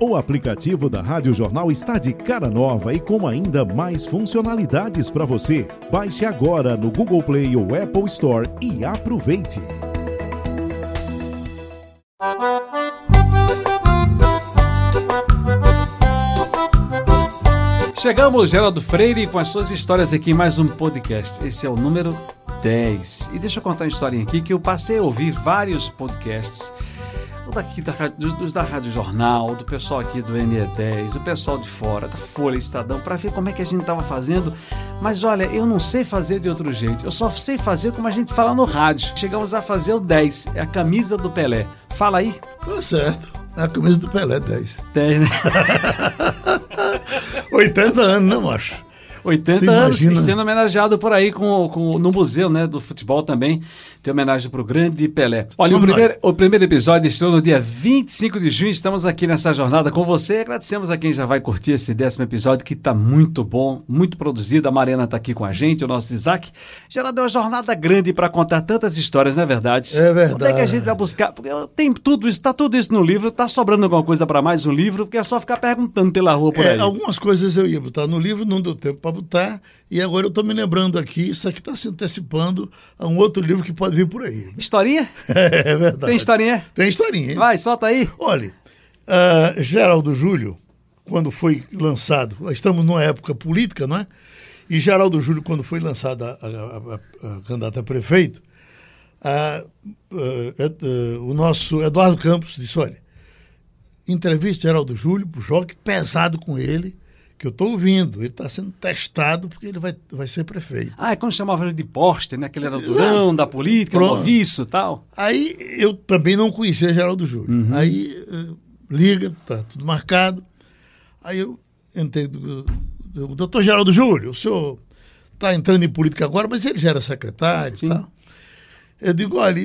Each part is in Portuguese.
O aplicativo da Rádio Jornal está de cara nova e com ainda mais funcionalidades para você. Baixe agora no Google Play ou Apple Store e aproveite. Chegamos, Geraldo Freire, com as suas histórias aqui em mais um podcast. Esse é o número 10. E deixa eu contar uma historinha aqui que eu passei a ouvir vários podcasts daqui da, dos, dos, da Rádio Jornal, do pessoal aqui do NE10, do pessoal de fora, da Folha Estadão, para ver como é que a gente estava fazendo. Mas olha, eu não sei fazer de outro jeito. Eu só sei fazer como a gente fala no rádio. Chegamos a fazer o 10, é a camisa do Pelé. Fala aí. Tá certo. É a camisa do Pelé, 10. 10, né? 80 anos, não acho? 80 anos e sendo homenageado por aí com, com, no museu né, do futebol também tem homenagem para o grande Pelé. Olha, o primeiro, o primeiro episódio estreou no dia 25 de junho. Estamos aqui nessa jornada com você. Agradecemos a quem já vai curtir esse décimo episódio, que está muito bom, muito produzido. A Mariana está aqui com a gente, o nosso Isaac. Já deu uma jornada grande para contar tantas histórias, não é verdade? É verdade. Onde é que a gente vai buscar? Porque tem tudo isso, está tudo isso no livro. Está sobrando alguma coisa para mais um livro, porque é só ficar perguntando pela rua por é, aí. Algumas coisas eu ia botar no livro, não deu tempo para botar. E agora eu estou me lembrando aqui, isso aqui está se antecipando a um outro livro que pode vir por aí. Historinha? É, é verdade. Tem historinha? Tem historinha. Vai, solta aí. Olha, uh, Geraldo Júlio, quando foi lançado, estamos numa época política, não é? E Geraldo Júlio, quando foi lançado a, a, a, a candidato a prefeito, o nosso Eduardo Campos disse, olha, entrevista Geraldo Júlio, o jogue pesado com ele, que eu estou ouvindo. Ele está sendo testado porque ele vai, vai ser prefeito. Ah, é quando chamava ele de poste, né? Que ele era durão da política, Pronto. noviço e tal. Aí eu também não conhecia Geraldo Júlio. Uhum. Aí uh, liga, tá tudo marcado. Aí eu entrei do, do doutor Geraldo Júlio, o senhor está entrando em política agora, mas ele já era secretário Sim. e tal. Eu digo, olha,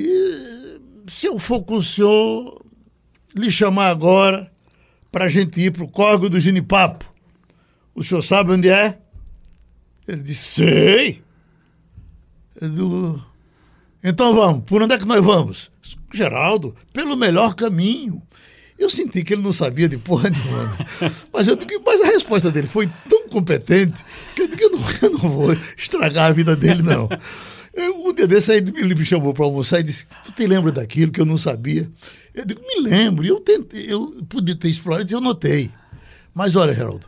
se eu for com o senhor lhe chamar agora para a gente ir para o córrego do Ginipapo, o senhor sabe onde é? Ele disse, sei. Digo, então vamos, por onde é que nós vamos? Geraldo, pelo melhor caminho. Eu senti que ele não sabia de porra nenhuma. Mas, eu mas a resposta dele foi tão competente que eu digo, eu não, eu não vou estragar a vida dele, não. Eu, um dia desse aí ele me chamou para almoçar e disse: Tu te lembra daquilo que eu não sabia? Eu digo: Me lembro. E eu tentei, eu podia ter explorado e eu notei. Mas olha, Geraldo,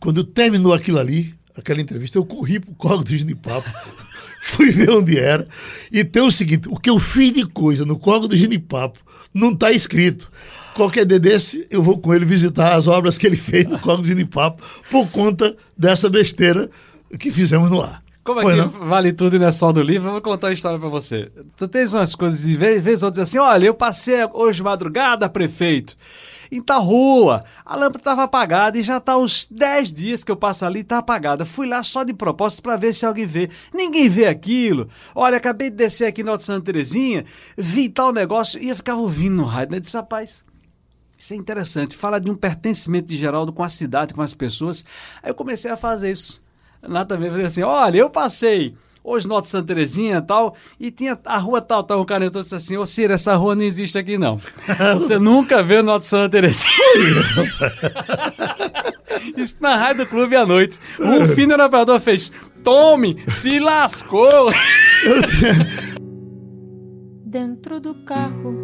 quando terminou aquilo ali, aquela entrevista, eu corri pro colo do Ginipapo, fui ver onde era, e tem o seguinte, o que eu fiz de coisa no colo do Ginipapo não está escrito. Qualquer dia desse, eu vou com ele visitar as obras que ele fez no colo do Ginipapo, por conta dessa besteira que fizemos no ar. Como é que não? vale tudo e não é só do livro? Eu vou contar uma história para você. Tu tens umas coisas, e vez, vez ou outra, assim, olha, eu passei hoje madrugada, prefeito em tal rua. A lâmpada estava apagada e já está uns 10 dias que eu passo ali e está apagada. Fui lá só de propósito para ver se alguém vê. Ninguém vê aquilo. Olha, acabei de descer aqui Alto Santa Terezinha, vi tal negócio e eu ficava ouvindo no rádio. Né? Eu disse, rapaz, isso é interessante. Fala de um pertencimento de Geraldo com a cidade, com as pessoas. Aí eu comecei a fazer isso. Nada a ver, falei assim, olha, eu passei hoje Norte Santa Terezinha e tal, e tinha a rua tal, tal, o cara entrou disse assim, ô Ciro, essa rua não existe aqui não. Você nunca vê Norte Santa Terezinha. Isso na rádio do clube à noite. Um fino operador fez, tome, se lascou. Dentro do carro,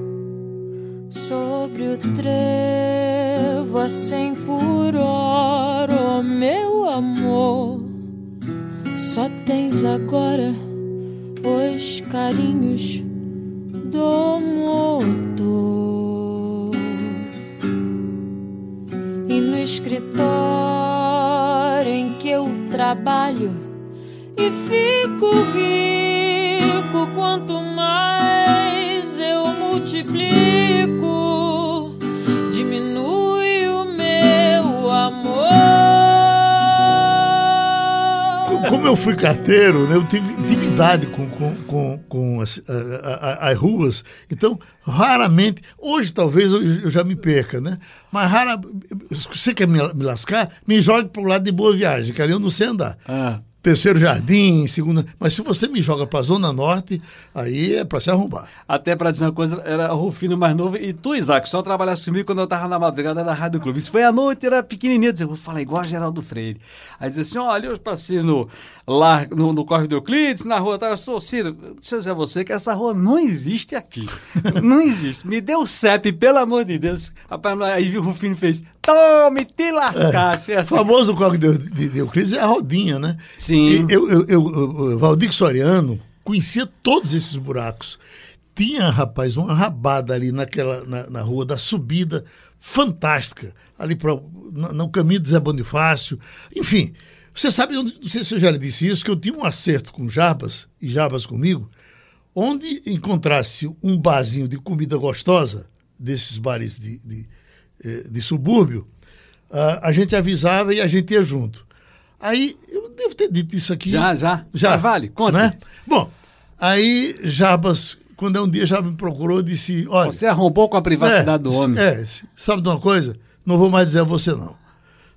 sobre o trevo a cem por hora, oh, meu amor só tens agora os carinhos do motor. E no escritório em que eu trabalho e fico rico quanto mais eu multiplico, como eu fui carteiro, né, eu tive intimidade com, com, com, com as, as, ruas, então raramente, hoje talvez eu já me perca, né? Mas rara, você quer me, me lascar, me jogue para o lado de Boa Viagem, que ali eu não sei andar. Ah. Terceiro jardim, segunda. Mas se você me joga pra Zona Norte, aí é pra se arrombar. Até pra dizer uma coisa, era Rufino mais novo e tu, Isaac, só trabalhasse comigo quando eu tava na madrugada da Rádio Clube. Isso foi à noite, era pequenininho, dizia, vou falar igual a Geraldo Freire. Aí dizia assim, olha, eu passei no, lá no, no Corre do Euclides, na rua, tá, eu sou Ciro, deixa eu a você que essa rua não existe aqui. não existe. Me deu o CEP, pelo amor de Deus. Aí o Rufino fez, tome, te lascasse. É, assim. O famoso Corre de, de, de Euclides é a rodinha, né? Sim. E eu, eu, eu, Valdir Soriano conhecia todos esses buracos. Tinha, rapaz, uma rabada ali naquela, na, na rua da subida, fantástica, ali pra, no, no caminho do Zé Bonifácio. Enfim, você sabe, não sei se eu já lhe disse isso, que eu tinha um acerto com Jabas, e Jabas comigo, onde encontrasse um barzinho de comida gostosa, desses bares de, de, de subúrbio, a gente avisava e a gente ia junto. Aí, eu devo ter dito isso aqui. Já, já. Já. vale, conta. Né? Bom, aí Jabas, quando é um dia Jabas me procurou, disse: Olha. Você arrombou com a privacidade é, do homem. É, sabe de uma coisa? Não vou mais dizer a você, não.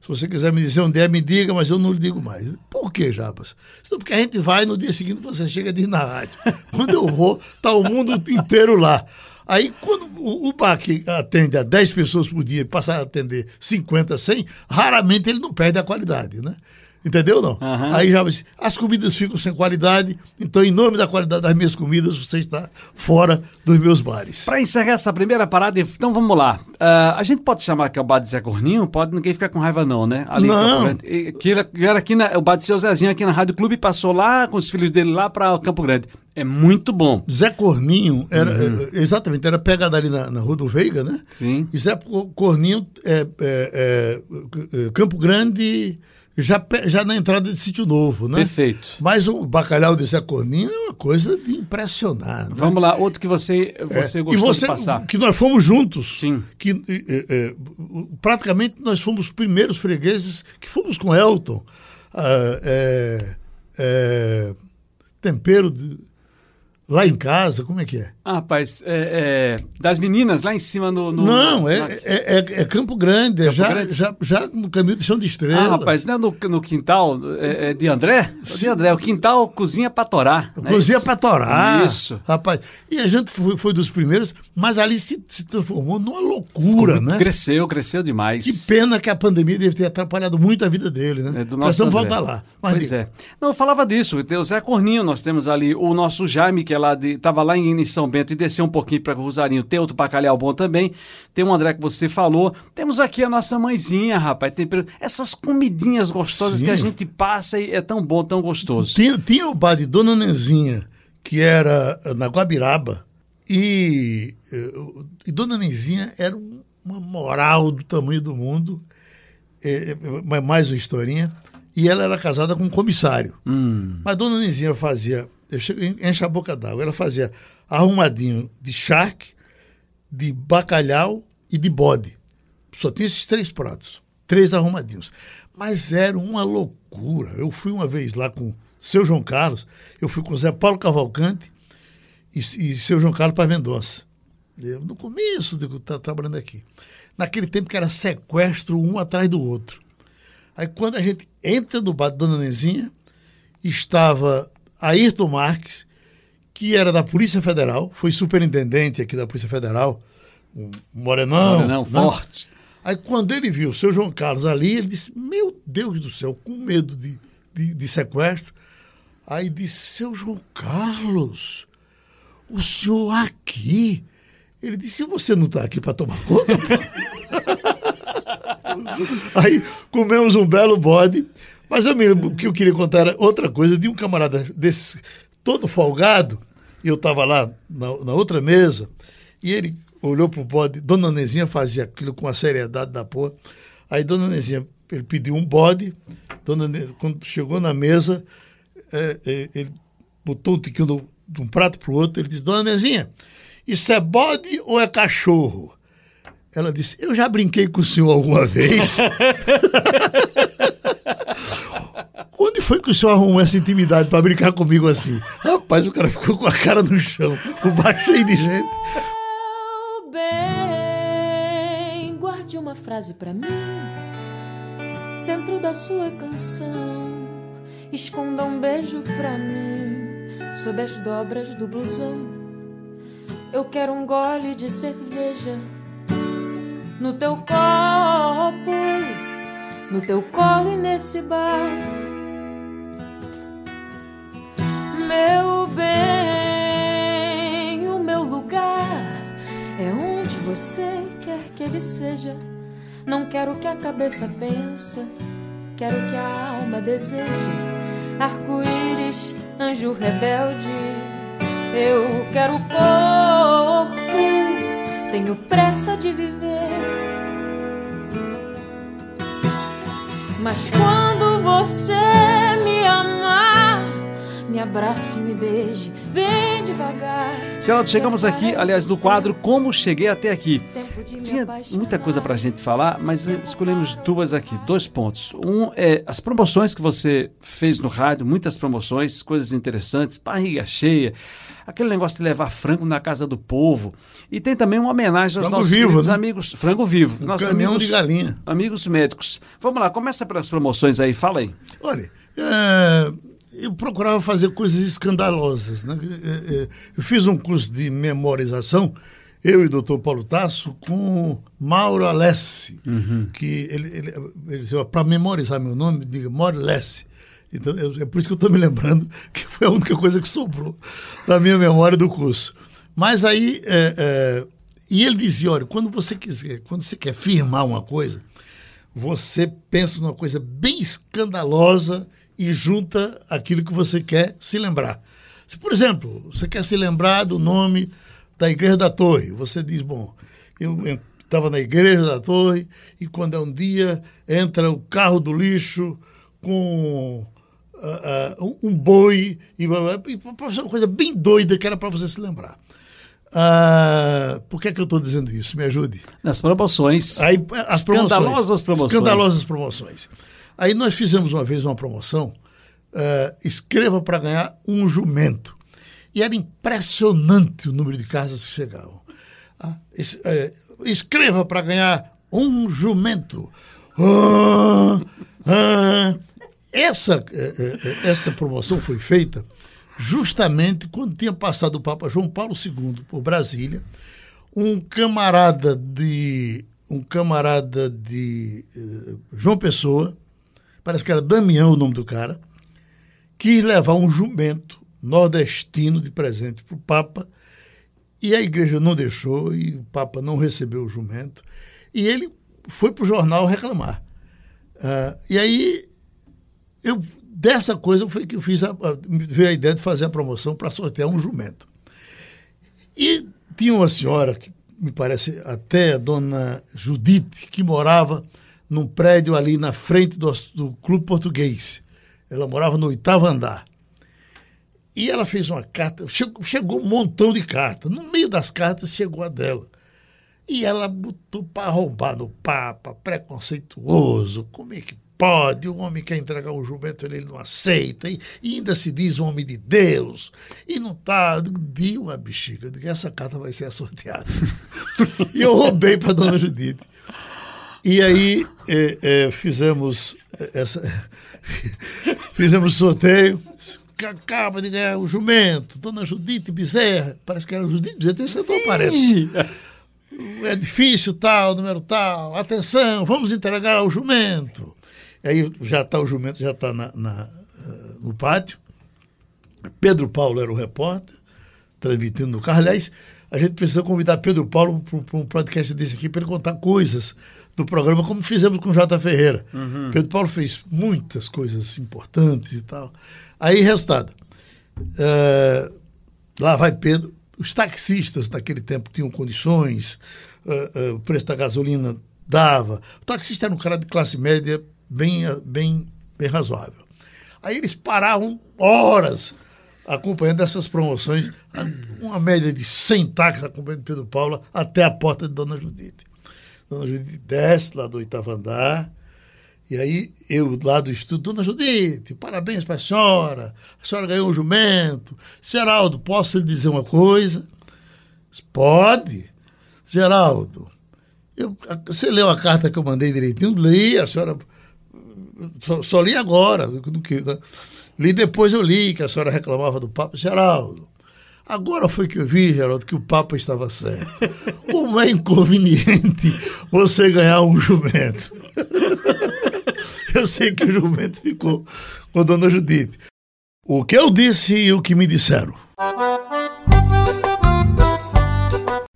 Se você quiser me dizer onde é, me diga, mas eu não lhe digo mais. Por que, Jabas? Porque a gente vai no dia seguinte você chega de ir na rádio. Quando eu vou, tá o mundo inteiro lá. Aí, quando o, o bar que atende a 10 pessoas por dia passar a atender 50, 100, raramente ele não perde a qualidade, né? Entendeu não? Uhum. Aí já as comidas ficam sem qualidade, então em nome da qualidade das minhas comidas, você está fora dos meus bares. Para encerrar essa primeira parada, então vamos lá. Uh, a gente pode chamar que é o bar de Zé Corninho? Pode ninguém ficar com raiva não, né? Ali não. Que era, que era aqui na, o bar de seu Zezinho aqui na Rádio Clube passou lá com os filhos dele lá para Campo Grande. É muito bom. Zé Corninho era uhum. É, exatamente, era pegado ali na, na Rua do Veiga, né? Sim. E Zé Corninho é, é, é Campo Grande já, já na entrada de sítio novo, né? Perfeito. Mas o bacalhau de Zé Corninho é uma coisa de impressionar. Né? Vamos lá, outro que você, você é, gostou você, de passar. Que nós fomos juntos. Sim. Que, é, é, praticamente nós fomos os primeiros fregueses que fomos com Elton. Ah, é, é, tempero de, Lá em casa, como é que é? Ah, rapaz, é, é, das meninas lá em cima no. no não, é, é, é, é, Campo Grande, é Campo já, Grande? Já, já no caminho do chão de estrela. Ah, rapaz, não é no, no quintal é, de André? De André, o quintal cozinha para torar. Né? Cozinha para torar. Isso. Rapaz, e a gente foi, foi dos primeiros, mas ali se, se transformou numa loucura, Ficou, né? Cresceu, cresceu demais. Que pena que a pandemia deve ter atrapalhado muito a vida dele, né? É do nosso Nós vamos voltar lá. Mas pois diga. é. Não, eu falava disso, o Zé Corninho, nós temos ali o nosso Jaime, que é lá de. Tava lá em, São Bento e descer um pouquinho para Rosarinho, tem outro bacalhau bom também. Tem um André que você falou. Temos aqui a nossa mãezinha, rapaz. Tem essas comidinhas gostosas Sim. que a gente passa e é tão bom, tão gostoso. Tinha, tinha o bar de Dona Nenzinha, que era eh, na Guabiraba, e, eh, e Dona Nenzinha era uma moral do tamanho do mundo, é, mais uma historinha, e ela era casada com um comissário. Hum. Mas Dona Nenzinha fazia enche a boca d'água. Ela fazia arrumadinho de charque, de bacalhau e de bode. Só tinha esses três pratos, três arrumadinhos. Mas era uma loucura. Eu fui uma vez lá com seu João Carlos, eu fui com Zé Paulo Cavalcante e, e seu João Carlos para Mendonça. Eu, no começo de estar trabalhando aqui. Naquele tempo que era sequestro um atrás do outro. Aí quando a gente entra no bar de Dona Nezinha, estava Ayrton Marques, que era da Polícia Federal, foi superintendente aqui da Polícia Federal, um morenão. Morenão, né? forte. Aí quando ele viu o seu João Carlos ali, ele disse, meu Deus do céu, com medo de, de, de sequestro. Aí disse, seu João Carlos, o senhor aqui? Ele disse, você não está aqui para tomar conta? Aí comemos um belo bode. Mas eu o que eu queria contar era outra coisa de um camarada desse, todo folgado, eu estava lá na, na, outra mesa, e ele olhou para o bode, Dona Nezinha fazia aquilo com a seriedade da porra. Aí Dona Nezinha, ele pediu um bode, Dona Nezinha, quando chegou na mesa, é, é, ele botou um tiquinho de um prato para o outro, ele disse, Dona Nezinha, isso é bode ou é cachorro? Ela disse, eu já brinquei com o senhor alguma vez. Onde foi que o senhor arrumou essa intimidade para brincar comigo assim? Rapaz, o cara ficou com a cara no chão, o bar cheio de gente. Meu bem, guarde uma frase para mim dentro da sua canção Esconda um beijo pra mim sob as dobras do blusão. Eu quero um gole de cerveja no teu copo, no teu colo e nesse bar. Meu bem, o meu lugar é onde você quer que ele seja. Não quero que a cabeça pense, quero que a alma deseje. Arco-íris, anjo rebelde, eu quero corpo, tenho pressa de viver. Mas quando você me amar, me abrace, me beije, bem devagar. Geraldo, chegamos aqui, aliás, do quadro Como Cheguei Até Aqui. Tempo de me Tinha muita coisa pra gente falar, mas escolhemos duas aqui, dois pontos. Um é as promoções que você fez no rádio, muitas promoções, coisas interessantes, barriga cheia, aquele negócio de levar frango na casa do povo. E tem também uma homenagem aos Frango nossos vivo, né? amigos, frango vivo, Um nossos caminhão amigos, de galinha. amigos médicos. Vamos lá, começa pelas promoções aí, fala aí. Olha, é, eu procurava fazer coisas escandalosas. Né? É, é, Eu fiz um curso de memorização, eu e o doutor Paulo Tasso, com Mauro Alessi, que ele, ele, ele disse, para memorizar meu nome, diga Mauro Alessi. Então, eu- é por isso que eu estou me lembrando que foi a única coisa que sobrou da minha memória do curso. Mas aí, é, é, e ele dizia, olha, quando você quiser, quando você quer firmar uma coisa, você pensa numa coisa bem escandalosa e junta aquilo que você quer se lembrar. Se, por exemplo, você quer se lembrar do nome da Igreja da Torre, você diz, bom, eu estava na Igreja da Torre e quando é um dia entra o carro do lixo com ah, ah, um- boi e, e uma coisa bem doida que era para você se lembrar. Ah, por que, é que eu estou dizendo isso? Me ajude. Nas promoções. Aí, as Escandalosas promoções. Escandalosas promoções. Aí nós fizemos uma vez uma promoção, eh, escreva para ganhar um jumento. E era impressionante o número de cartas que chegavam. Ah, es- eh, escreva para ganhar um jumento. Ah, ah. Essa, eh, essa promoção foi feita justamente quando tinha passado o Papa João Paulo II por Brasília um camarada de um camarada de João Pessoa, parece que era Damião o nome do cara, quis levar um jumento nordestino de presente para o Papa e a igreja não deixou e o Papa não recebeu o jumento e ele foi para o jornal reclamar. Ah, e aí eu dessa coisa foi que eu fiz a, a, veio a ideia de fazer a promoção para sortear um jumento. E tinha uma senhora, que me parece até a dona Judite, que morava num prédio ali na frente do, do Clube Português. Ela morava no oitavo andar. E ela fez uma carta, chegou, chegou um montão de cartas. No meio das cartas chegou a dela. E ela botou para roubar no Papa, preconceituoso. Como é que pode? O homem quer entregar o jumento, ele não aceita. E, ainda se diz homem de Deus. E não tá. Viu a bexiga? Eu digo, essa carta vai ser sorteada. e eu roubei para dona Judite. E aí eh, eh, fizemos essa. fizemos o sorteio. Acaba de ganhar o jumento, dona Judite Bezerra. Parece que era Judite Bezerra, esse não aparece Ih, é difícil tal, número tal, atenção, vamos entregar o jumento. Aí já está o jumento, já está na, na, eh, no pátio. Pedro Paulo era o repórter, transmitindo no carro. Aliás, a gente precisa convidar Pedro Paulo para um podcast desse aqui para ele contar coisas do programa, como fizemos com o Jota Ferreira. Pedro Paulo fez muitas coisas importantes e tal. Aí, resultado. eh, lá vai Pedro. Os taxistas naquele tempo tinham condições, eh, eh, o preço da gasolina dava. O taxista era um cara de classe média bem, bem, bem razoável. Aí eles paravam horas acompanhando essas promoções, uma média de 100 táxis acompanhando Pedro Paulo até a porta de Dona Judite. Dona Judite desce lá do oitavo andar, e aí eu lá do estúdio, Dona Judite, parabéns para a senhora, a senhora ganhou um jumento. Geraldo, posso lhe dizer uma coisa? Pode. Geraldo, eu, você leu a carta que eu mandei direitinho? Li, a senhora só, só li agora. Do que, né? Li depois eu li que a senhora reclamava do Papa. Geraldo, agora foi que eu vi, Geraldo, que o Papa estava certo. Como é inconveniente você ganhar um jumento. eu sei que o jumento ficou com a dona Judite. O que eu disse e o que me disseram.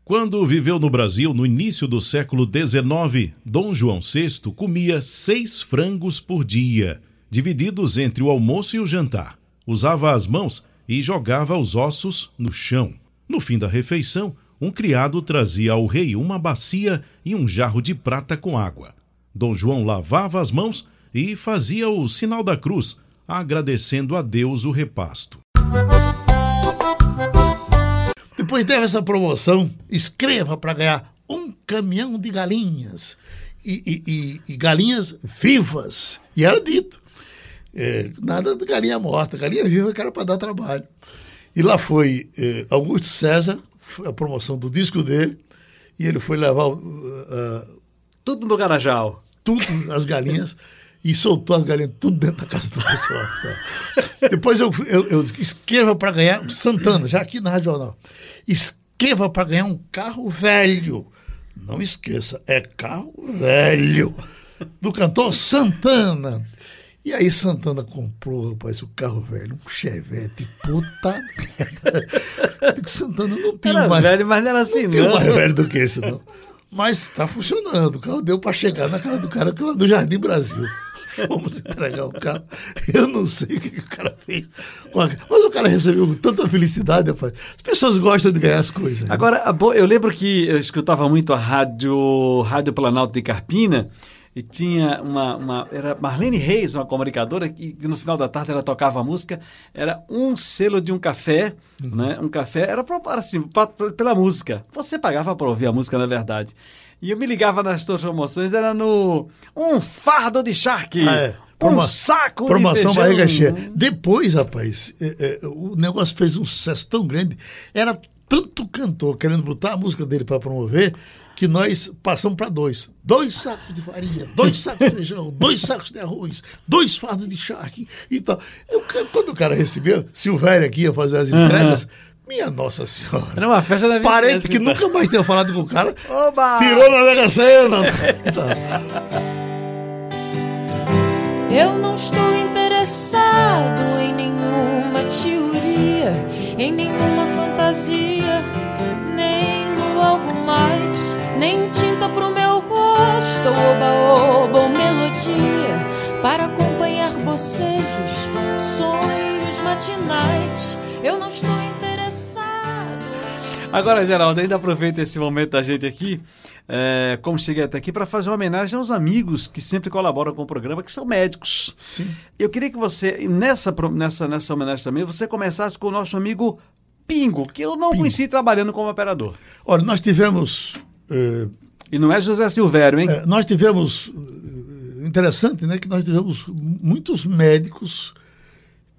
Quando viveu no Brasil no início do século XIX, Dom João VI comia seis frangos por dia, divididos entre o almoço e o jantar. Usava as mãos e jogava os ossos no chão. No fim da refeição, um criado trazia ao rei uma bacia e um jarro de prata com água. Dom João lavava as mãos e fazia o sinal da cruz, agradecendo a Deus o repasto. Depois dessa promoção, escreva para ganhar um caminhão de galinhas. E, e, e, e galinhas vivas. E era dito. É, nada de galinha morta, galinha viva que era para dar trabalho. E lá foi é, Augusto César, a promoção do disco dele, e ele foi levar. Uh, tudo no Garajal. Tudo, as galinhas e soltou as galinhas tudo dentro da casa do pessoal. Tá? Depois eu, eu, eu escreva para ganhar, Santana, já aqui na Rádio Jornal, escreva para ganhar um carro velho. Não esqueça, é carro velho. Do cantor Santana. E aí Santana comprou, rapaz, o carro velho, um Chevette, puta merda. Santana não tem era mais. velho, mas não era assim, não. não. mais velho do que isso, não. Mas está funcionando. O carro deu para chegar na casa do cara lá do Jardim Brasil. Fomos entregar o carro. Eu não sei o que, que o cara fez. Mas o cara recebeu tanta felicidade, rapaz. As pessoas gostam de ganhar as coisas. Né? Agora, eu lembro que eu escutava muito a rádio, rádio Planalto de Carpina e tinha uma, uma, era Marlene Reis, uma comunicadora que no final da tarde ela tocava a música, era um selo de um café, uhum. né? Um café era pra, assim, pra, pela música. Você pagava para ouvir a música, na verdade. E eu me ligava nas suas promoções, era no um fardo de charque. Ah, é. um saco promoção de feijão. barriga cheia. Depois, rapaz, é, é, o negócio fez um sucesso tão grande. Era tanto cantor querendo botar a música dele para promover que nós passamos para dois. Dois sacos de farinha, dois sacos de feijão, dois sacos de arroz, dois fardos de charque e tal. Eu, quando o cara recebeu, Silvério aqui ia fazer as entregas, uhum. minha Nossa Senhora. Era uma festa da Parente que nunca mais tinha falado com o cara, Oba! tirou na Mega Sena. Eu não estou interessado em nenhuma teoria, em nenhuma fantasia, rosto, oba-oba ou melodia, para acompanhar bocejos, sonhos matinais. Eu não estou interessado. Agora, Geraldo, ainda aproveita esse momento da gente aqui. É, como cheguei até aqui, para fazer uma homenagem aos amigos que sempre colaboram com o programa, que são médicos. Sim. Eu queria que você, nessa, nessa, nessa homenagem também, você começasse com o nosso amigo Pingo, que eu não Pingo. conheci trabalhando como operador. Olha, nós tivemos é, e não é José Silvério, hein? É, nós tivemos. Interessante, né? Que nós tivemos muitos médicos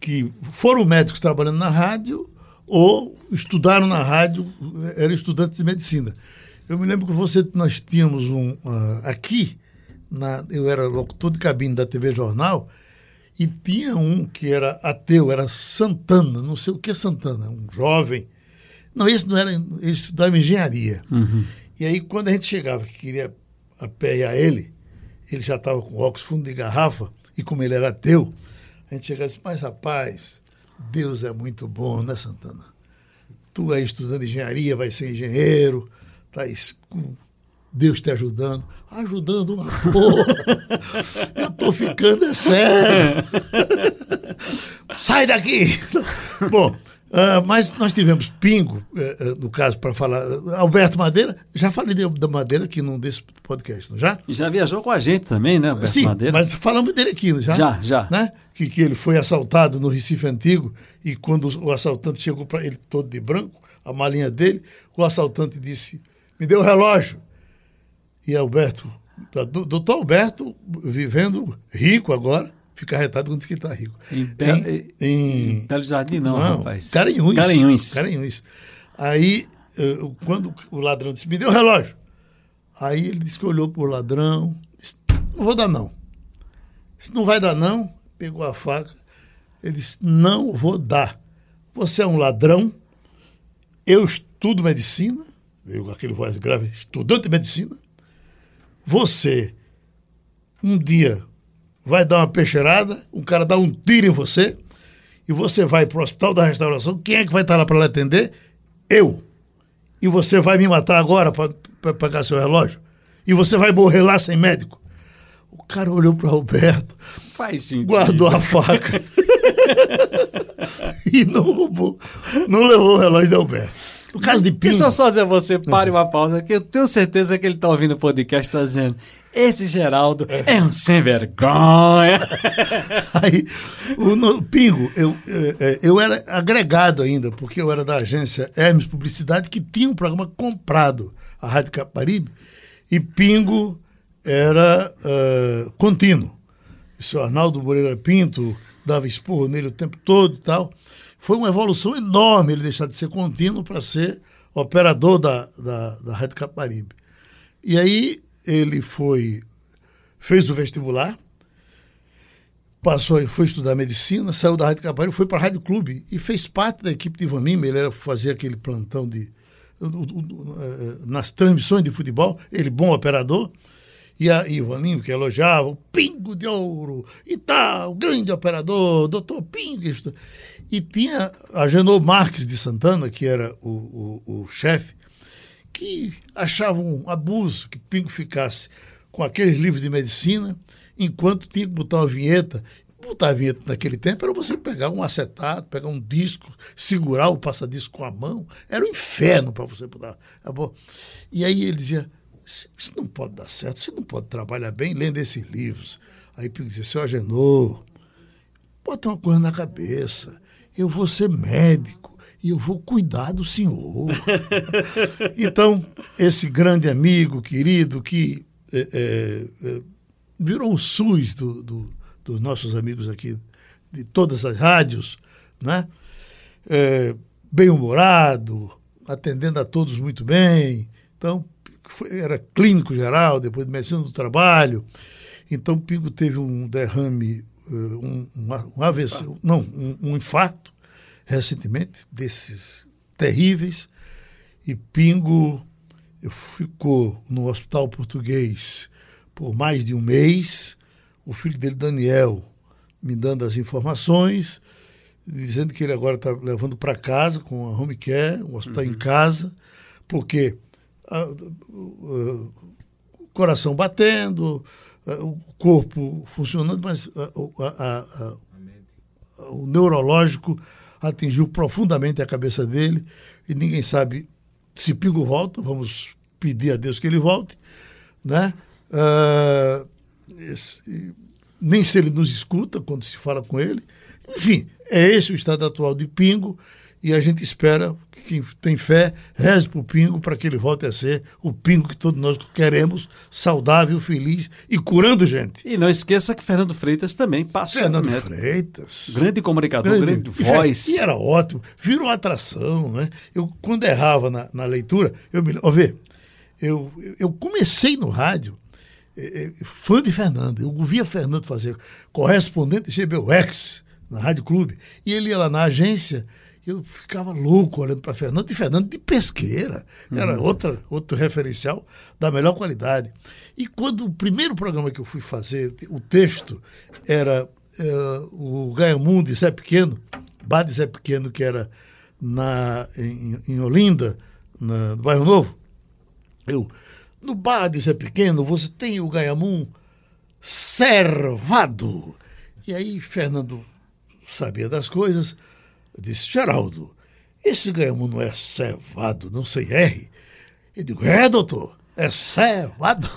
que foram médicos trabalhando na rádio ou estudaram na rádio, eram estudantes de medicina. Eu me lembro que você, nós tínhamos um. Uh, aqui, na, eu era locutor de cabine da TV Jornal, e tinha um que era ateu, era Santana, não sei o que é Santana, um jovem. Não, esse não era, ele estudava engenharia. Uhum. E aí, quando a gente chegava que queria aperrear ele, ele já estava com óculos fundo de garrafa, e como ele era ateu, a gente chegava assim, mas rapaz, Deus é muito bom, né, Santana? Tu aí estudando engenharia, vai ser engenheiro, tá com Deus te ajudando. Ajudando uma porra. Eu tô ficando é sério. Sai daqui! Bom, Uh, mas nós tivemos Pingo, uh, uh, no caso, para falar. Alberto Madeira, já falei de, da Madeira aqui num desse podcast, não já? E já viajou com a gente também, né, Alberto Sim, Madeira? mas falamos dele aqui, já? Já, já. Né? Que, que ele foi assaltado no Recife Antigo e quando o assaltante chegou para ele todo de branco, a malinha dele, o assaltante disse: Me deu o relógio. E Alberto, doutor Alberto, vivendo rico agora, fica arretado quando diz que está rico. Em, Be em, em, Belo Jardim, não, não rapaz. Caranhuns. Caranhuns. Caranhuns. Aí, uh, quando o ladrão disse, me deu o relógio. Aí ele disse que olhou para o ladrão, disse, não vou dar não. Se não vai dar não, pegou a faca, Ele disse: Não vou dar. Você é um ladrão, eu estudo medicina, eu com aquele voz grave, estudante de medicina. Você, um dia, vai dar uma peixeirada, um cara dá um tiro em você, e você vai para o hospital da restauração. Quem é que vai estar lá para lhe atender? Eu. E você vai me matar agora para pagar seu relógio? E você vai morrer lá sem médico? O cara olhou para Alberto, Faz sentido. guardou a faca e não roubou, não levou o relógio de Alberto. No caso de Pingo, Deixa eu só dizer a você, pare uma pausa, que eu tenho certeza que ele está ouvindo o podcast está dizendo esse Geraldo é um sem vergonha. aí, o no- Pingo, eu, eh, eh, eu era agregado ainda, porque eu era da agência Hermes Publicidade, que tinha um programa comprado, a Rádio Caparibe, e Pingo era eh, contínuo. O senhor Arnaldo Moreira Pinto dava esporro nele o tempo todo e tal. Foi uma evolução enorme ele deixar de ser contínuo para ser operador da, da, da Rádio Caparibe. E aí ele foi, fez o vestibular, passou, foi estudar medicina, saiu da Rádio Caparibe, foi para a Rádio Clube e fez parte da equipe de Ivan Lima. Ele era fazer aquele plantão de o- o- o- eh, nas transmissões de futebol, ele bom operador. E a Ivan Lima, que elogiava, o Pingo de Ouro, e tal, grande operador, doutor Pingo. E tinha a Genô Marques de Santana, que era o, o, o chefe, que achava um abuso que Pingo ficasse com aqueles livros de medicina, enquanto tinha que botar uma vinheta. Botar a vinheta naquele tempo era você pegar um acetato, pegar um disco, segurar o passadisco com a mão. Era um inferno para você botar. Tá bom? E aí ele dizia: "Isso isso não pode dar certo, você não pode trabalhar bem lendo esses livros. Aí Pingo dizia: Seu Agenor, bota uma coisa na cabeça. Eu vou ser médico e eu vou cuidar do senhor. então, esse grande amigo, querido, que é, é, é, virou o SUS do, do- dos nossos amigos aqui, de todas as rádios, né? É, bem-humorado, atendendo a todos muito bem. Então, foi- era clínico geral, depois de medicina do trabalho. Então, Pingo teve um derrame, eh, um, um, um AVC, não, um, um infarto, recentemente, desses terríveis. E Pingo ficou no hospital português por mais de um mês. O filho dele, Daniel, me dando as informações, dizendo que ele agora está levando para casa com a home care, um hospital em casa, porque o o coração batendo, o corpo funcionando, mas o- o neurológico atingiu profundamente a cabeça dele e ninguém sabe se Pingo volta, vamos pedir a Deus que ele volte, né? Ah, esse- nem se ele nos escuta quando se fala com ele. Enfim, é esse o estado atual de Pingo e a gente espera que quem tem fé reze para o Pingo para que ele volte a ser o Pingo que todos nós queremos, saudável, feliz e curando gente. E não esqueça que Fernando Freitas também passou Fernando. Freitas. Grande comunicador, grande, e- voz. E era ótimo, virou atração, né? Eu, quando errava na, na leitura, eu me ó, vê, eu, eu comecei no rádio eh, eh, fã de Fernando. Eu via Fernando fazer correspondente GBUX na Rádio Clube. E ele ia lá na agência, eu ficava louco olhando para Fernando, e Fernando de pesqueira. Era outra, outro referencial da melhor qualidade. E quando o primeiro programa que eu fui fazer, o texto era eh, o Gaiamundo de Zé Pequeno, Bar de Zé Pequeno, que era na, em, em Olinda, na, no Bairro Novo. Eu, no bar de Zé Pequeno, você tem o Gaiamum servado. E aí Fernando sabia das coisas, disse, Geraldo, esse Gaiamum não é servado, não sei R. Eu digo, é, doutor, é servado.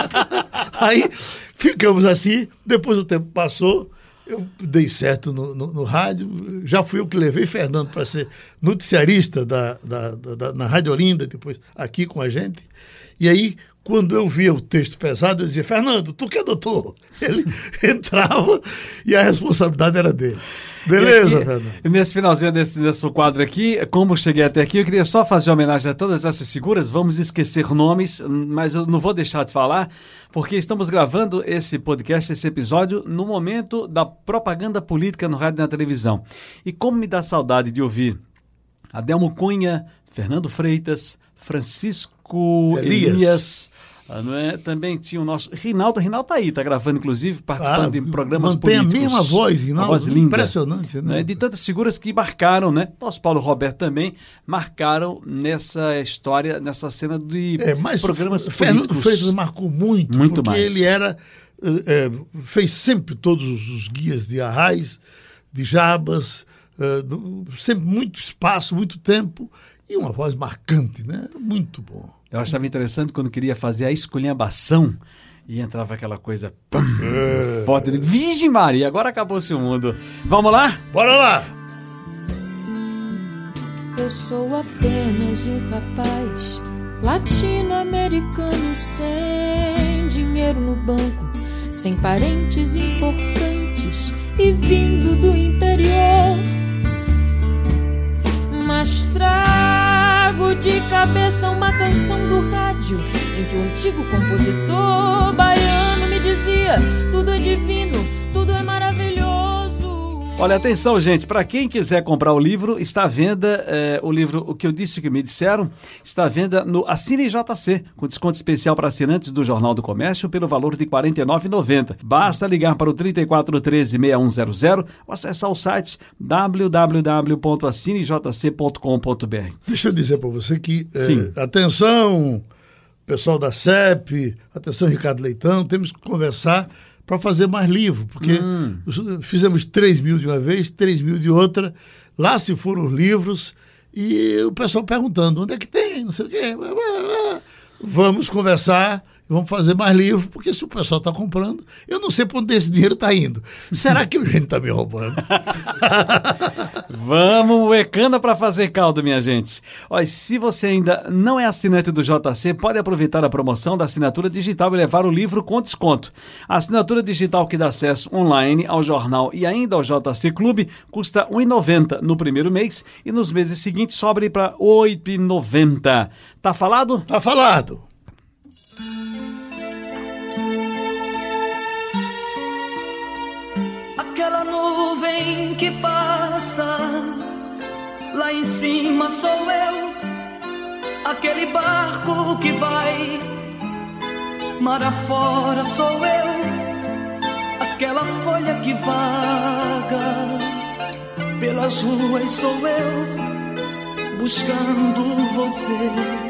aí ficamos assim, depois o tempo passou, eu dei certo no, no, no rádio, já fui eu que levei Fernando para ser noticiarista da, da, da- da- na Rádio Olinda, depois aqui com a gente. E aí, quando eu via o texto pesado, eu dizia, Fernando, tu que é doutor? Ele entrava e a responsabilidade era dele. Beleza, aqui, Fernando? Nesse finalzinho desse, desse quadro aqui, como cheguei até aqui, eu queria só fazer homenagem a todas essas figuras. Vamos esquecer nomes, mas eu não vou deixar de falar, porque estamos gravando esse podcast, esse episódio, no momento da propaganda política no rádio e na televisão. E como me dá saudade de ouvir Adelmo Cunha, Fernando Freitas, Francisco Elias. Elias não é? Também tinha o nosso. Rinaldo, Rinaldo tá aí, tá gravando, inclusive, participando ah, de programas mantém políticos. a mesma voz, Rinaldo. voz linda, impressionante, né? né? De tantas figuras que marcaram, né? Nosso Paulo Roberto também marcaram nessa história, nessa cena de é, mas programas Fernando políticos. Freitas marcou muito, muito porque mais. ele era. É, fez sempre todos os guias de arrais, de jabas, é, sempre muito espaço, muito tempo e uma voz marcante, né? Muito bom. Eu achava interessante quando queria fazer a esculhambação e entrava aquela coisa pum, é. Virgem Maria, agora acabou-se o mundo. Vamos lá? Bora lá! Eu sou apenas um rapaz latino-americano sem dinheiro no banco, sem parentes importantes e vindo do interior. Mas trago de cabeça uma canção do rádio em que o antigo compositor baiano me dizia: tudo é divino, tudo é maravilhoso. Olha, atenção, gente. Para quem quiser comprar o livro, está à venda. É, o livro, o que eu disse que me disseram, está à venda no Assine JC, com desconto especial para assinantes do Jornal do Comércio pelo valor de R$ 49,90. Basta ligar para o 3413-6100 ou acessar o site www.assinejc.com.br. Deixa eu dizer para você que, é, atenção, pessoal da CEP, atenção, Ricardo Leitão, temos que conversar para fazer mais livro, porque hum. fizemos 3 mil de uma vez, 3 mil de outra, lá se foram os livros, e o pessoal perguntando, onde é que tem, não sei o quê. Vamos conversar vamos fazer mais livro, porque se o pessoal está comprando, eu não sei para onde esse dinheiro está indo. Será que o gente está me roubando? vamos, Ecana para fazer caldo, minha gente. Olha, se você ainda não é assinante do JC, pode aproveitar a promoção da assinatura digital e levar o livro com desconto. A assinatura digital que dá acesso online ao jornal e ainda ao JC Clube custa R$ 1,90 no primeiro mês e nos meses seguintes sobe para R$ 8,90. Tá falado? Tá falado. Aquela nuvem que passa. Lá em cima sou eu, aquele barco que vai. Mar afora sou eu, aquela folha que vaga. Pelas ruas sou eu, buscando você.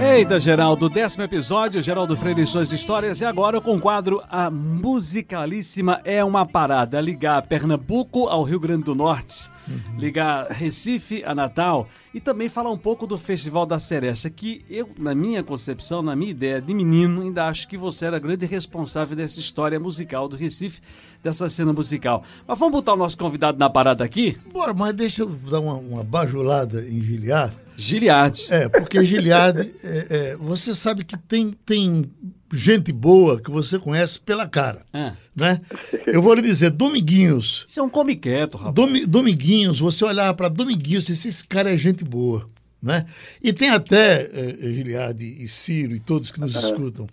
Eita, Geraldo, décimo episódio, Geraldo Freire e suas histórias, e agora com o quadro A Musicalíssima é uma parada, ligar Pernambuco ao Rio Grande do Norte, uhum. ligar Recife a Natal e também falar um pouco do Festival da Seresta, que eu, na minha concepção, na minha ideia de menino, ainda acho que você era grande responsável dessa história musical do Recife, dessa cena musical. Mas vamos botar o nosso convidado na parada aqui? Bora, mas deixa eu dar uma, uma bajulada em Giliar Giliard. É, porque Giliard, é, é, você sabe que tem, tem gente boa que você conhece pela cara. É. Né? Eu vou lhe dizer, Dominguinhos. Você é um come quieto, rapaz. Dom, Dominguinhos, você olhar para Dominguinhos e esse cara é gente boa. Né? E tem até é, Giliard e Ciro e todos que nos escutam.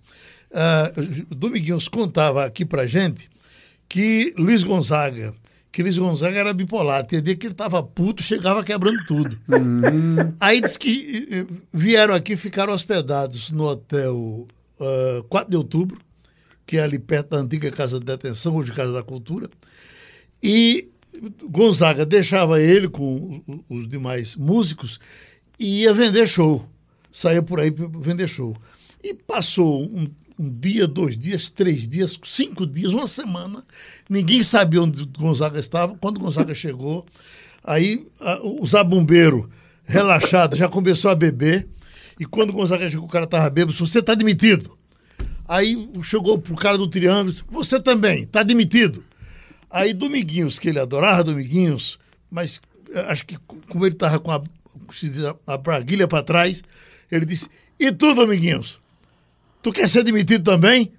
Uh, Dominguinhos contava aqui pra gente que Luiz Gonzaga que Luiz Gonzaga era bipolar. Tem dia que ele estava puto, chegava quebrando tudo. Uhum. Aí diz que vieram aqui, ficaram hospedados no hotel uh, 4 de outubro, que é ali perto da antiga Casa de Detenção, hoje Casa da Cultura. E Gonzaga deixava ele com os demais músicos e ia vender show. Saía por aí para vender show. E passou um um dia, dois dias, três dias, cinco dias, uma semana. Ninguém sabia onde Gonzaga estava. Quando Gonzaga chegou, aí a, o zabumbeiro, relaxado, já começou a beber. E quando Gonzaga chegou, o cara estava bêbado, você está demitido. Aí chegou pro cara do Triângulo, você também, está demitido. Aí Dominguinhos, que ele adorava Dominguinhos, mas eh, acho que como ele estava com a, a braguilha para trás, ele disse, E tu, Dominguinhos? Tu quer ser demitido também?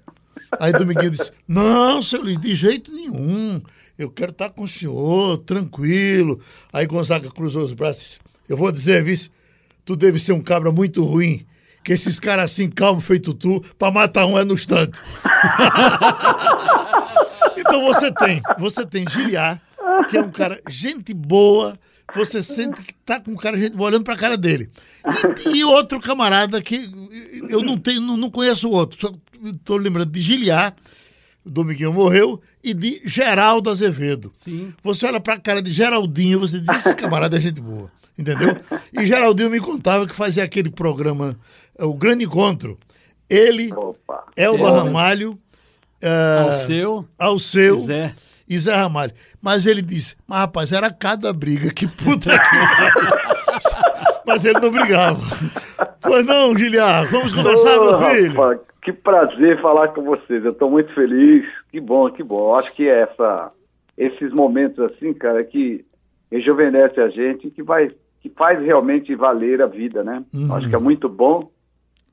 Aí Dominguinho disse: Não, seu Luiz, de jeito nenhum. Eu quero estar com o senhor, tranquilo. Aí Gonzaga cruzou os braços e disse: Eu vou dizer, vice, tu deve ser um cabra muito ruim. Que esses caras assim, calmo, feito tu, pra matar um é no instante. então você tem, você tem Giliar, que é um cara, gente boa, você sente que tá com cara gente, olhando pra cara dele. E, e, outro camarada que eu não tenho, não, não conheço o outro, só estou lembrando de Giliar, o Dominguinho morreu, e de Geraldo Azevedo. Sim. Você olha pra cara de Geraldinho, você diz, esse camarada é gente boa, entendeu? E Geraldinho me contava que fazia aquele programa, é, o Grande Encontro. Ele, Opa. Elba É. Ramalho, uh, Ao seu, Alceu Zé. E Zé Ramalho. Mas ele disse, mas rapaz, era cada briga, que puta que pariu." Mas ele não brigava. Pois não, Giliar, vamos conversar, Ô, meu filho. rapaz, que prazer falar com vocês. Eu estou muito feliz. Que bom, que bom. Acho que essa, esses momentos assim, cara, que rejuvenesce a gente, que vai, que faz realmente valer a vida, né? Uhum. Acho que é muito bom.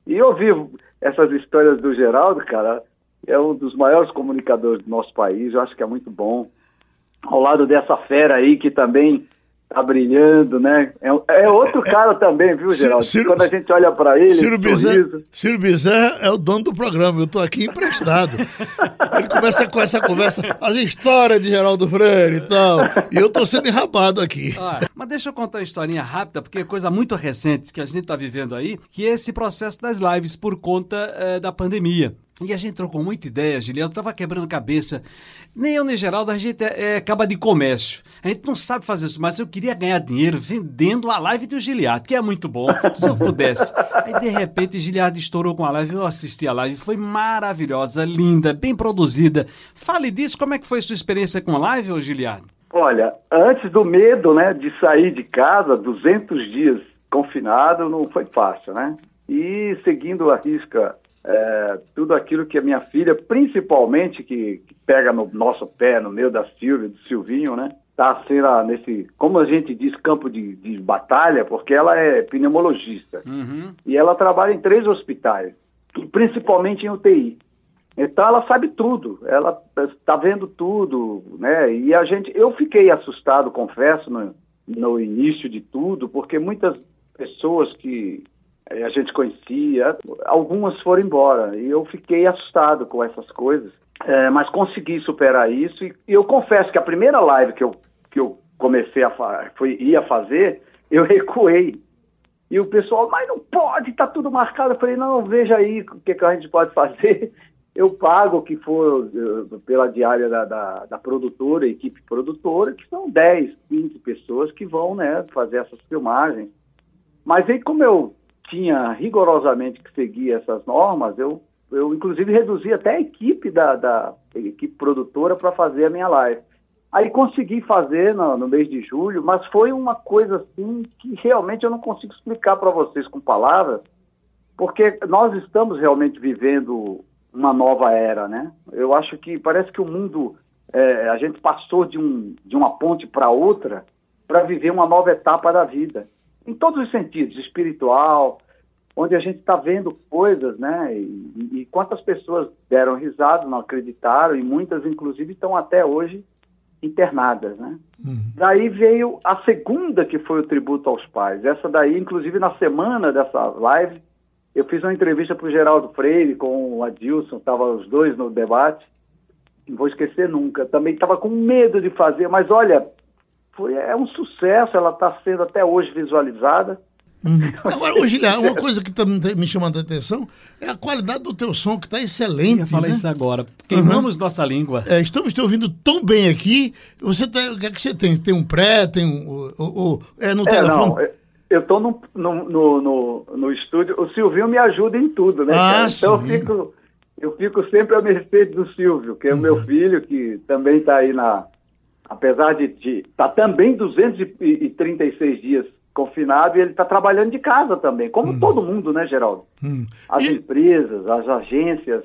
E ouvir essas histórias do Geraldo, cara, é um dos maiores comunicadores do nosso país. Eu acho que é muito bom. Ao lado dessa fera aí que também tá brilhando, né? É, é outro cara também, viu, Geraldo? Ciro- Quando a gente olha para ele, Ciro Bizarro é o dono do programa, eu tô aqui emprestado. Ele começa com essa conversa, as histórias de Geraldo Freire e tal, e eu tô sendo enrabado aqui. Ah, mas deixa eu contar uma historinha rápida, porque é coisa muito recente que a gente está vivendo aí, que é esse processo das lives por conta eh, da pandemia. E a gente trocou muita ideia, Giliano, tava quebrando cabeça. Nem eu nem Geraldo, a gente é, é acaba de comércio. A gente não sabe fazer isso, mas eu queria ganhar dinheiro vendendo a live do Giliard, que é muito bom, se eu pudesse. Aí, de repente, Giliard estourou com a live, eu assisti a live, foi maravilhosa, linda, bem produzida. Fale disso, como é que foi sua experiência com a live, ô Giliard? Olha, antes do medo, né, de sair de casa, 200 dias confinado, não foi fácil, né? E seguindo a risca é, tudo aquilo que a minha filha, principalmente que, que pega no nosso pé, no meio da Silvia, do Silvinho, né? Tá sendo a- nesse, como a gente diz, campo de, de batalha, porque ela é pneumologista. Uhum. E ela trabalha em três hospitais, e principalmente em UTI. Então ela sabe tudo, ela está vendo tudo, né? E a gente, eu fiquei assustado, confesso, no, no início de tudo, porque muitas pessoas que a gente conhecia, algumas foram embora e eu fiquei assustado com essas coisas, Eh, mas consegui superar isso e, eu confesso que a primeira live que eu que eu comecei a foi ia fazer, eu recuei e o pessoal, mas não pode, tá tudo marcado. Eu falei, não, veja aí o que, que a gente pode fazer. Eu pago o que for eh, pela diária da, da, da produtora, equipe produtora, que são 10, 15 pessoas que vão né, fazer essas filmagens. Mas aí, como eu tinha rigorosamente que seguir essas normas, eu, eu inclusive reduzi até a equipe da, da equipe produtora para fazer a minha live. Aí consegui fazer no, no mês de julho, mas foi uma coisa assim que realmente eu não consigo explicar para vocês com palavras, porque nós estamos realmente vivendo uma nova era, né? Eu acho que parece que o mundo, é, a gente passou de, um, de uma ponte para outra para viver uma nova etapa da vida, em todos os sentidos, espiritual, onde a gente está vendo coisas, né? E, e quantas pessoas deram risada, não acreditaram, e muitas, inclusive, estão até hoje internadas, né? Daí veio a segunda, que foi o tributo aos pais. Essa daí, inclusive, na semana dessa live, eu fiz uma entrevista para o Geraldo Freire com o Adilson, estavam os dois no debate. Não vou esquecer nunca. Também estava com medo de fazer, mas olha, foi, é um sucesso, ela está sendo até hoje visualizada. Agora, ô Giliar, uma coisa que tá me chamando a atenção é a qualidade do teu som, que está Eu excelente. ia falar né? isso agora. Queimamos nossa língua. É, estamos te ouvindo tão bem aqui. Você tá, o que é que você tem? Tem um pré, tem um. é no É, telefone? não, eu- eu estou no, no, no, no, no estúdio, o Silvinho me ajuda em tudo, né? Ah? Então eu sim. fico, eu fico sempre à mercê do Silvio, que é o Uhum. meu filho, que também está aí na. Apesar de estar também 236 dias confinado, e ele está trabalhando de casa também, como todo mundo, né, Geraldo? Hum. As E- empresas, as agências.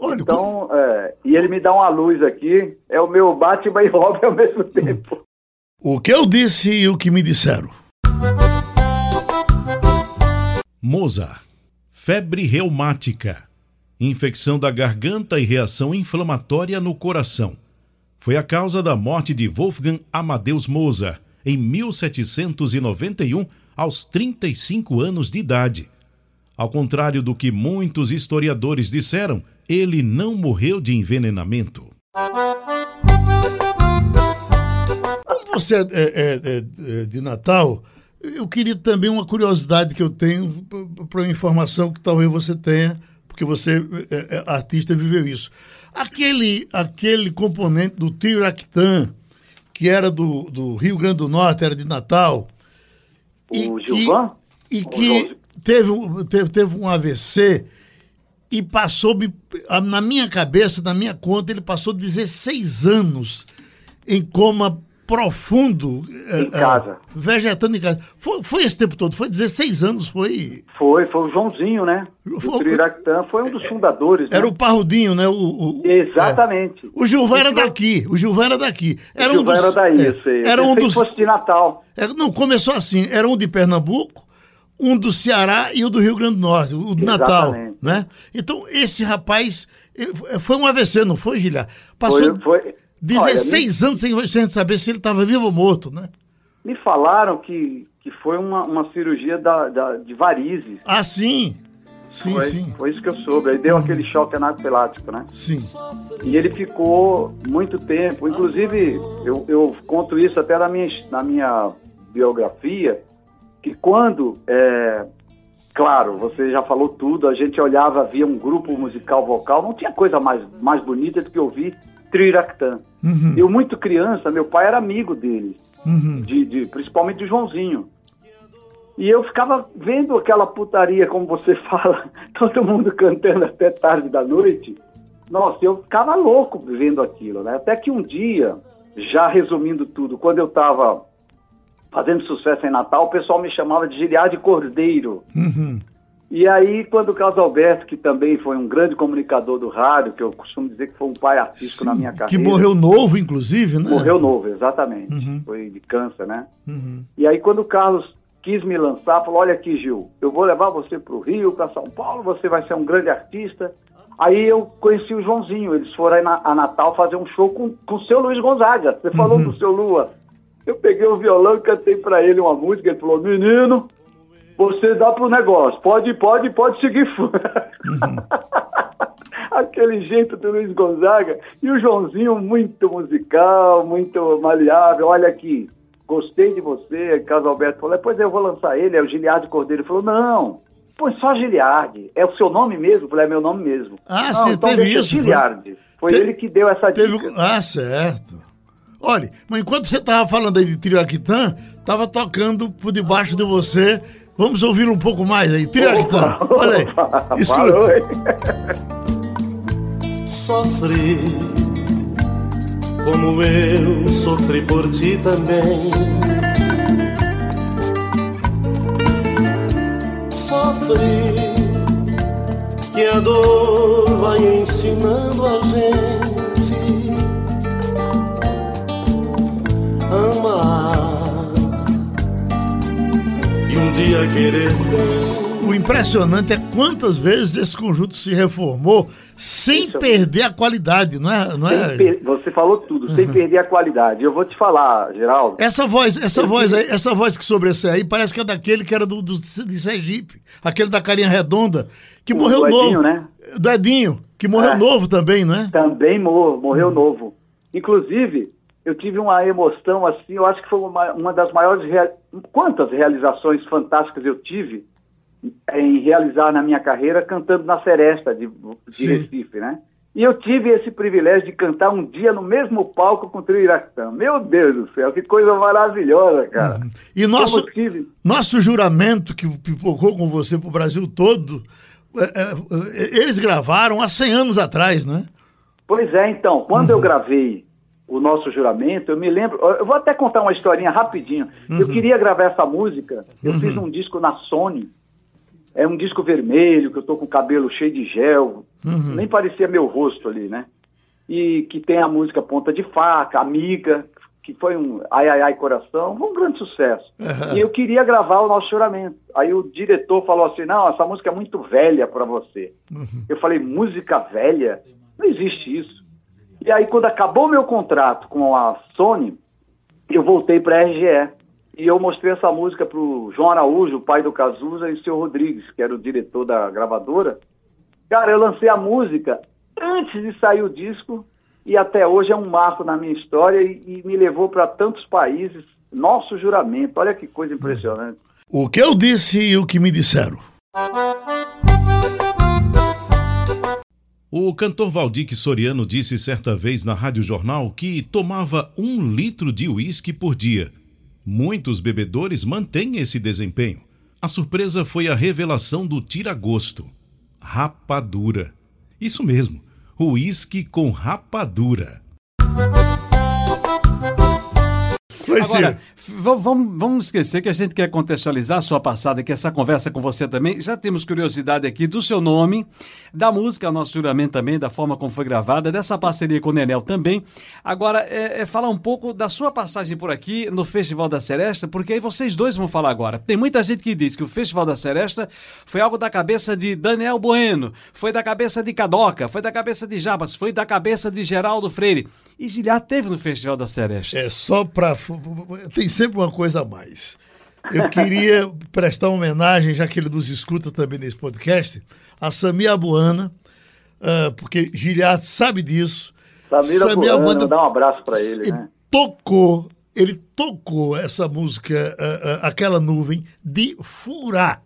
Olha, Então, é, e ele me dá uma luz aqui, é o meu Batman e Robin ao mesmo tempo. o que eu disse e o que me disseram. Mozart, febre reumática, infecção da garganta e reação inflamatória no coração. Foi a causa da morte de Wolfgang Amadeus Mozart em 1791, aos 35 anos de idade. Ao contrário do que muitos historiadores disseram, ele não morreu de envenenamento. Como você é, é, é, é de Natal, eu queria também uma curiosidade que eu tenho para uma informação que talvez você tenha, porque você é, é artista e viveu isso. Aquele, aquele componente do trio Actan, que era do, do Rio Grande do Norte, era de Natal. O e Gilvan? Que, e que teve, teve, teve um AVC e passou, na minha cabeça, na minha conta, ele passou 16 anos em coma profundo. Eh, em casa. Uh, vegetando em casa. Foi, foi, esse tempo todo? Foi 16 anos? Foi. Foi, foi o Joãozinho, né? Foi, o Triractã foi um dos fundadores. Era né? o Parrudinho, né? O, o Exatamente. É. O Gilvan era daqui. O Gilvan era daqui. Era o Gilvan um dos, era daí, é, sei. Era um dos. fosse de Natal. É, não, começou assim. Era um de Pernambuco, um do Ceará e o do Rio Grande do Norte, o do Natal. Né? Então, esse rapaz. Foi um AVC, não foi, Gilhar? Passou. Foi, foi 16 Olha, anos sem, sem saber se ele estava vivo ou morto, né? Me falaram que, que foi uma, uma cirurgia da, da, de varizes. Ah, sim. Sim, foi, sim. Foi isso que eu soube. Aí deu aquele choque anafilático, né? Sim. E ele ficou muito tempo. Inclusive, eu, eu conto isso até na minha, na minha biografia, que quando, é, claro, você já falou tudo, a gente olhava, via um grupo musical vocal, não tinha coisa mais, mais bonita do que ouvir Triractã. Uhum. Eu, muito criança, meu pai era amigo dele, uhum. de, de, principalmente do Joãozinho. E eu ficava vendo aquela putaria, como você fala, todo mundo cantando até tarde da noite. Nossa, eu ficava louco vendo aquilo, né? Até que um dia, já resumindo tudo, quando eu estava fazendo sucesso em Natal, o pessoal me chamava de Giliade Cordeiro. Uhum. E aí, quando o Carlos Alberto, que também foi um grande comunicador do rádio, que eu costumo dizer que foi um pai artístico Sim, na minha carreira. Que morreu novo, inclusive, né? Morreu novo, exatamente. Uhum. Foi de câncer, né? Uhum. E aí, quando o Carlos quis me lançar, falou: Olha aqui, Gil, eu vou levar você para o Rio, para São Paulo, você vai ser um grande artista. Aí eu conheci o Joãozinho, eles foram aí na, a Natal fazer um show com o seu Luiz Gonzaga. Você falou uhum. do seu Lua. Eu peguei o violão e cantei para ele uma música, ele falou: Menino você dá pro negócio. Pode, pode, pode seguir. Uhum. Aquele jeito do Luiz Gonzaga. E o Joãozinho, muito musical, muito maleável. Olha aqui, gostei de você. Caso Alberto falou, pois é, eu vou lançar ele. É o Giliardi Cordeiro. Ele falou, não, pois só Giliardi. É o seu nome mesmo? Eu falei, é meu nome mesmo. Ah, não, você então teve isso? Giliardi. Foi, ele que deu essa teve... dica. Ah, certo. Olha, mas enquanto você estava falando aí de Trio Aquitã, estava tocando por debaixo de você Vamos ouvir um pouco mais aí. Opa, Olha aí. Escuta. Sofri como eu sofri por ti também. Sofri que a dor vai ensinando a gente amar dia querer O impressionante é quantas vezes esse conjunto se reformou sem Isso. perder a qualidade, não é? Não é? Per... Você falou tudo, uhum. sem perder a qualidade. Eu vou te falar, Geraldo. Essa voz, essa voz aí, essa voz que sobressai aí parece que é daquele que era do, do de Sergipe, aquele da carinha redonda, que o morreu Edinho, novo. Né? Do Edinho, que morreu é. novo também, não é? Também morreu, morreu uhum. novo. Inclusive, eu tive uma emoção assim, eu acho que foi uma, uma das maiores. Rea... Quantas realizações fantásticas eu tive em realizar na minha carreira cantando na Seresta de, de Recife, né? E eu tive esse privilégio de cantar um dia no mesmo palco com o Trio Iraquitã. Meu Deus do céu, que coisa maravilhosa, cara. Uhum. E nosso, tive... nosso juramento que pipocou com você para o Brasil todo, é, é, é, eles gravaram há 100 anos atrás, não é? Pois é, então, quando uhum. eu gravei o nosso juramento, eu me lembro, eu vou até contar uma historinha rapidinho. Uhum. Eu queria gravar essa música, eu uhum. fiz um disco na Sony, é um disco vermelho, que eu tô com o cabelo cheio de gel, uhum. nem parecia meu rosto ali, né? E que tem a música Ponta de Faca, Amiga, que foi um Ai Ai Ai Coração, foi um grande sucesso. E eu queria gravar o nosso juramento. Aí o diretor falou assim: não, essa música é muito velha para você. Eu falei: música velha? Não existe isso. E aí, quando acabou meu contrato com a Sony, eu voltei para a RGE. E eu mostrei essa música para o João Araújo, o pai do Cazuza, e o seu Rodrigues, que era o diretor da gravadora. Cara, eu lancei a música antes de sair o disco e até hoje é um marco na minha história e, e me levou para tantos países. Nosso juramento, olha que coisa impressionante. O que eu disse e o que me disseram. O cantor Valdir Soriano disse certa vez na Rádio Jornal que tomava um litro de uísque por dia. Muitos bebedores mantêm esse desempenho. A surpresa foi a revelação do tira-gosto. Rapadura. Isso mesmo, uísque com rapadura. Agora, v- vamos, vamos esquecer que a gente quer contextualizar a sua passada, que essa conversa com você também. Já temos curiosidade aqui do seu nome, da música Nosso Juramento também, da forma como foi gravada, dessa parceria com o Nenel também. Agora, é, é falar um pouco da sua passagem por aqui no Festival da Seresta, porque aí vocês dois vão falar agora. Tem muita gente que diz que o Festival da Seresta foi algo da cabeça de Daniel Bueno, foi da cabeça de Cadoca, foi da cabeça de Jabas, foi da cabeça de Geraldo Freire. E Giliar teve no Festival da Seresta. É só para. Tem sempre uma coisa a mais. Eu queria prestar uma homenagem, já que ele nos escuta também nesse podcast, a Sami Abuana, ah, porque Giliard sabe disso. Samira Samir Bueno, Abuana- dá um abraço para ele, Ele né? tocou, ele tocou essa música, ah, ah, aquela nuvem, de furar.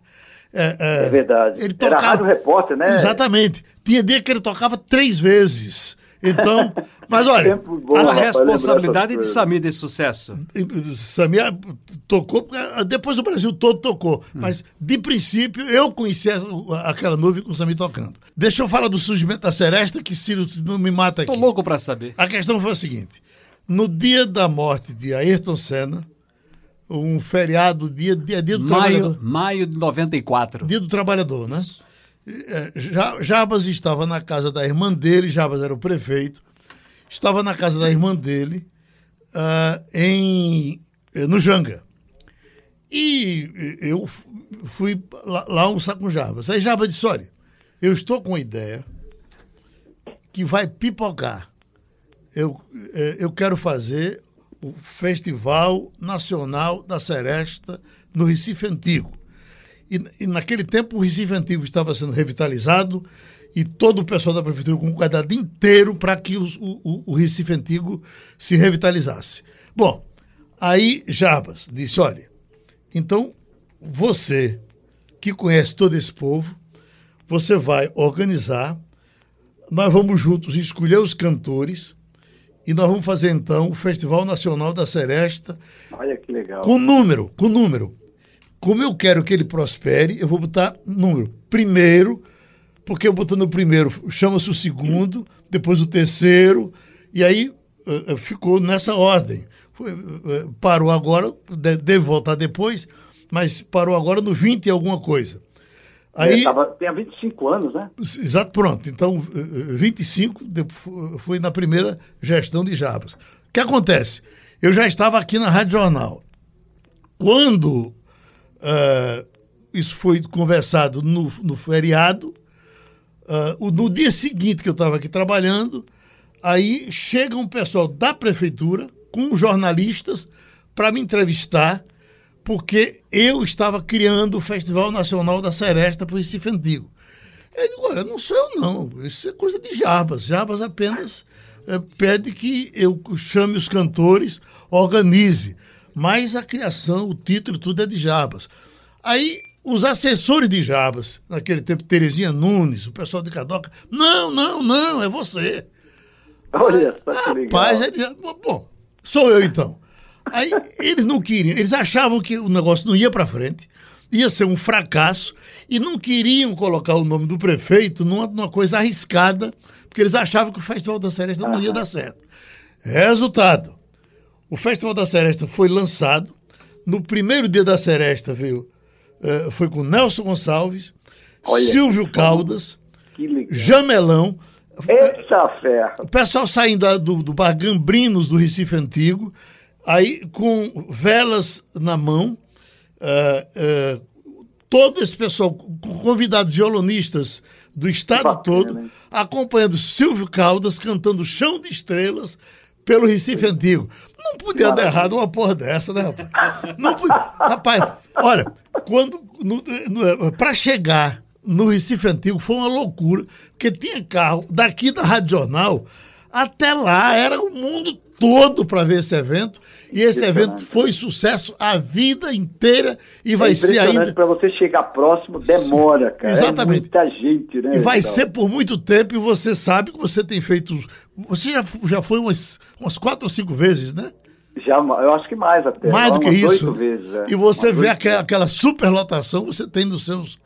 É, É verdade. Ele Era tocava. rádio repórter, né? Exatamente. Tinha dia que ele tocava três vezes. Então, mas olha, bom, A rapaz, responsabilidade de. Samir desse sucesso. Samia tocou, depois o Brasil todo tocou, Hum. mas de princípio eu conheci aquela nuvem com o Samir tocando. Deixa eu falar do surgimento da Seresta, que Ciro não me mata aqui. Tô louco pra saber. A questão foi a seguinte: no dia da morte de Ayrton Senna, um feriado, dia, dia, dia do Maio, trabalhador. maio de 94. Dia do trabalhador, né? Ja- Jabas estava na casa da irmã dele, Jabas era o prefeito, estava na casa da irmã dele, ah, em, eh, no Janga. E eh, eu fui lá, lá almoçar com Jabas. Aí Jabas disse: Olha, eu estou com uma ideia que vai pipocar. Eu, eh, eu quero fazer o Festival Nacional da Seresta no Recife Antigo. E, e naquele tempo o Recife Antigo estava sendo revitalizado e todo o pessoal da prefeitura com um cuidado inteiro para que os- o, o- o Recife Antigo se revitalizasse. Bom, aí Jabas disse: olha, então você que conhece todo esse povo, você vai organizar, nós vamos juntos escolher os cantores e nós vamos fazer então o Festival Nacional da Seresta Olha que legal. com número, com número. Como eu quero que ele prospere, eu vou botar número. Primeiro, porque eu botando o primeiro, chama-se o segundo, depois o terceiro, e aí eh, eh, ficou nessa ordem. Eh, parou agora, de- deve voltar depois, mas parou agora no 20 e alguma coisa. Aí, É, tava, tinha 25 anos, né? Exato, pronto. Então, eh, eh, 25 de- fu- foi na primeira gestão de Jabas. O que acontece? Eu já estava aqui na Rádio Jornal. Quando eh, isso foi conversado no, no feriado, o- no dia seguinte que eu estava aqui trabalhando, aí chega um pessoal da prefeitura com jornalistas para me entrevistar, porque eu estava criando o Festival Nacional da Seresta para o Recife Antigo. Eu digo, olha, não sou eu não, isso é coisa de Jabas. Jabas apenas eh, pede que eu chame os cantores, organize. Mas a criação, o título, tudo é de Jabas. Aí os assessores de Jabas, naquele tempo, Terezinha Nunes, o pessoal de Cadoca, não, não, não, é você. Olha legal. Rapaz, é de- bom, sou eu então. Aí eles não queriam, eles achavam que o negócio não ia para frente, ia ser um fracasso, e não queriam colocar o nome do prefeito numa, numa coisa arriscada, porque eles achavam que o Festival da Seresta não ia dar certo. Resultado: o Festival da Seresta foi lançado. No primeiro dia da Seresta veio, eh, foi com Nelson Gonçalves, Olha. Silvio Caldas. Jamelão, Eita ferro. o pessoal saindo do, do bar Gambrinos do Recife Antigo, aí com velas na mão, é, é, todo esse pessoal, convidados violonistas do estado Bacana, todo, hein? acompanhando Silvio Caldas cantando Chão de Estrelas pelo Recife Antigo. Não podia dar errado uma porra dessa, né, rapaz? Não podia. Rapaz, olha, quando para chegar no Recife Antigo foi uma loucura, porque tinha carro daqui da Rádio Jornal até lá, era o mundo todo para ver esse evento, e esse evento foi sucesso a vida inteira e vai é ser ainda para você chegar próximo, demora, cara. Exatamente. É muita gente, né? E vai Então, ser por muito tempo e você sabe que você tem feito. Você já, já foi umas, umas quatro ou cinco vezes, né? Já, eu acho que mais até. Mais do que isso. vezes, é. E você Umas vê aquela, aquela superlotação, você tem nos seus,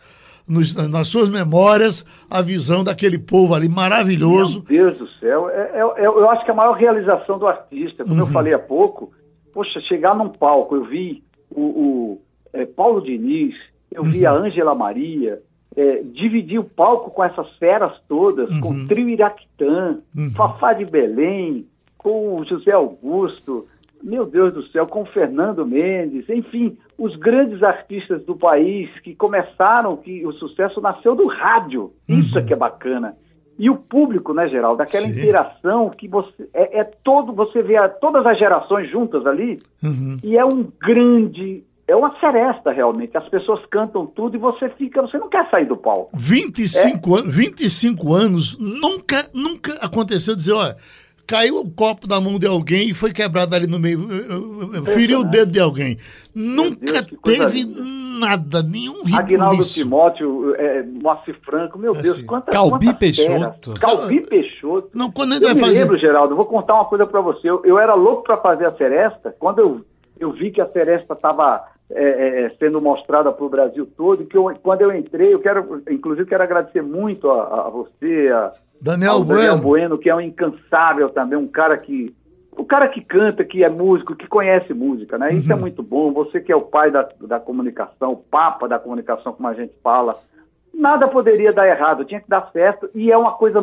nos- nas suas memórias a visão daquele povo ali maravilhoso. Meu Deus do céu, é, é- é- eu acho que a maior realização do artista, como eu Uhum. falei há pouco, poxa, chegar num palco, eu vi o, o, é, Paulo Diniz, eu vi Uhum. a Ângela Maria, é, dividir o palco com essas feras todas, com Uhum. o Trio Iraquitã, Uhum. Fafá de Belém, com o José Augusto, meu Deus do céu, com o Fernando Mendes, enfim, os grandes artistas do país que começaram, que o sucesso nasceu do rádio. Isso é que é bacana. E o público, né, Geraldo? Daquela Sim. interação que você é, é todo, você vê todas as gerações juntas ali, Uhum. e é um grande, é uma seresta realmente. As pessoas cantam tudo e você fica, você não quer sair do palco. 25, an- 25 anos, nunca, nunca aconteceu dizer, olha, caiu o copo da mão de alguém e foi quebrado ali no meio, eh, eh, feriu o dedo de alguém. Nunca Deus, teve nada, nenhum Aguinaldo ribuliço. Timóteo, é, Moacir Franco, meu É Deus, assim. quantas Calbi quantas Peixoto. feras. Calbi Peixoto. Não, quando a gente Eu vai me fazer... lembro, Geraldo, eu vou contar uma coisa para você. Eu, eu era louco para fazer a Seresta. Quando eu, eu vi que a Seresta estava sendo mostrada para o Brasil todo, que eu, quando eu entrei, eu quero, inclusive, quero agradecer muito a, a você, a, Daniel ao Daniel Bueno. Bueno, que é um incansável também, um cara que. O cara que canta, que é músico, que conhece música, né? Isso é Uhum. muito bom. Você que é o pai da, da comunicação, o papa da comunicação, como a gente fala, nada poderia dar errado, tinha que dar certo e é uma coisa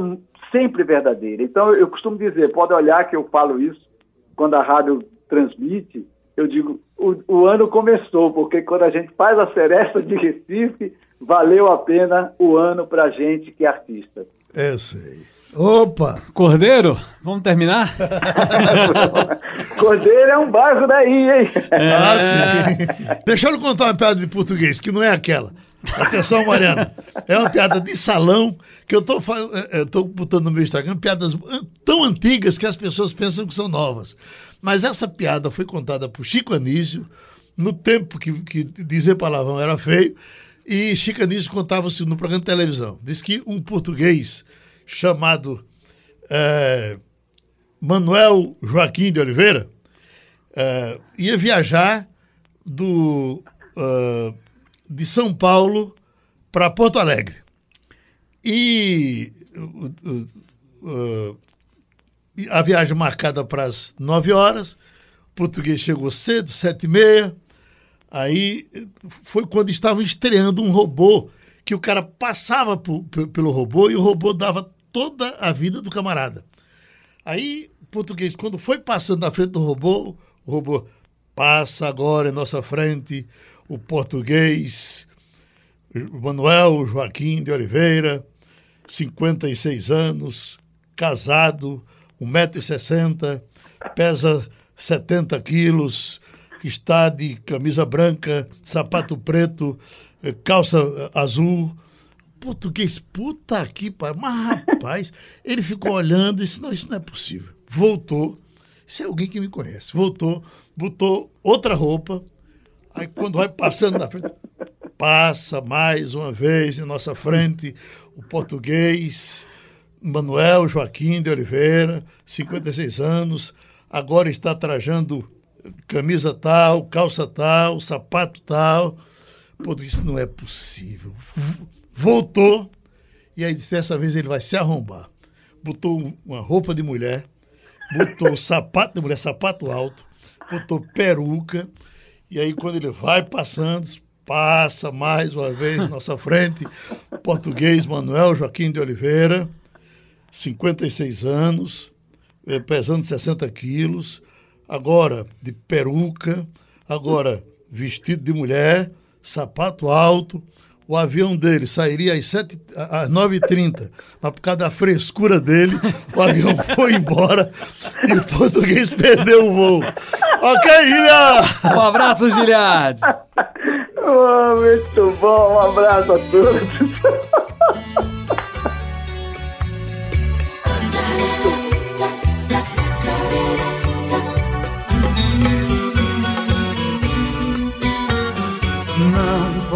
sempre verdadeira. Então eu costumo dizer, pode olhar que eu falo isso quando a rádio transmite, eu digo, o, o ano começou, porque quando a gente faz a seresta de Recife, valeu a pena o ano pra gente que é artista. Eu sei. Opa! Cordeiro, vamos terminar? Cordeiro é um bairro daí, hein? Ah, sim. Deixa eu lhe contar uma piada de português, que não é aquela. Atenção, Mariana. É uma piada de salão que eu tô, fa- eh, eu tô botando no meu Instagram, piadas tão antigas que as pessoas pensam que são novas. Mas essa piada foi contada por Chico Anísio, no tempo que, que dizer palavrão era feio, e Chico Anísio contava-se no programa de televisão. Diz que um português chamado eh, Manuel Joaquim de Oliveira eh, ia viajar do, ah, de São Paulo para Porto Alegre. E uh, uh, a viagem marcada para as 9 horas, o português chegou cedo, sete e meia. Aí foi quando estavam estreando um robô, que o cara passava po- pe- pelo robô e o robô dava toda a vida do camarada. Aí, o português, quando foi passando na frente do robô, o robô passa agora em nossa frente o português Manuel Joaquim de Oliveira, 56 anos, casado, 1,60m, pesa 70 quilos, está de camisa branca, sapato preto, eh, calça eh, azul. Português, puta que pariu. Mas, rapaz, ele ficou olhando e disse: Não, isso não é possível. Voltou. Isso é alguém que me conhece. Voltou, botou outra roupa. Aí, quando vai passando na frente, passa mais uma vez em nossa frente o português Manuel Joaquim de Oliveira, 56 anos, agora está trajando camisa tal, calça tal, sapato tal. Pô, isso não é possível. Voltou e aí disse, dessa vez ele vai se arrombar. Botou um- uma roupa de mulher, botou sapato de mulher, sapato alto, botou peruca, e aí quando ele vai passando, passa mais uma vez na nossa frente, português Manuel Joaquim de Oliveira, 56 anos, eh, pesando 60 quilos, agora de peruca, agora vestido de mulher, sapato alto. O avião dele sairia às, sete, às 9h30, mas por causa da frescura dele, o avião foi embora e o português perdeu o voo. Ok, Giliard? Um abraço, Giliard! Oh, muito bom, um abraço a todos.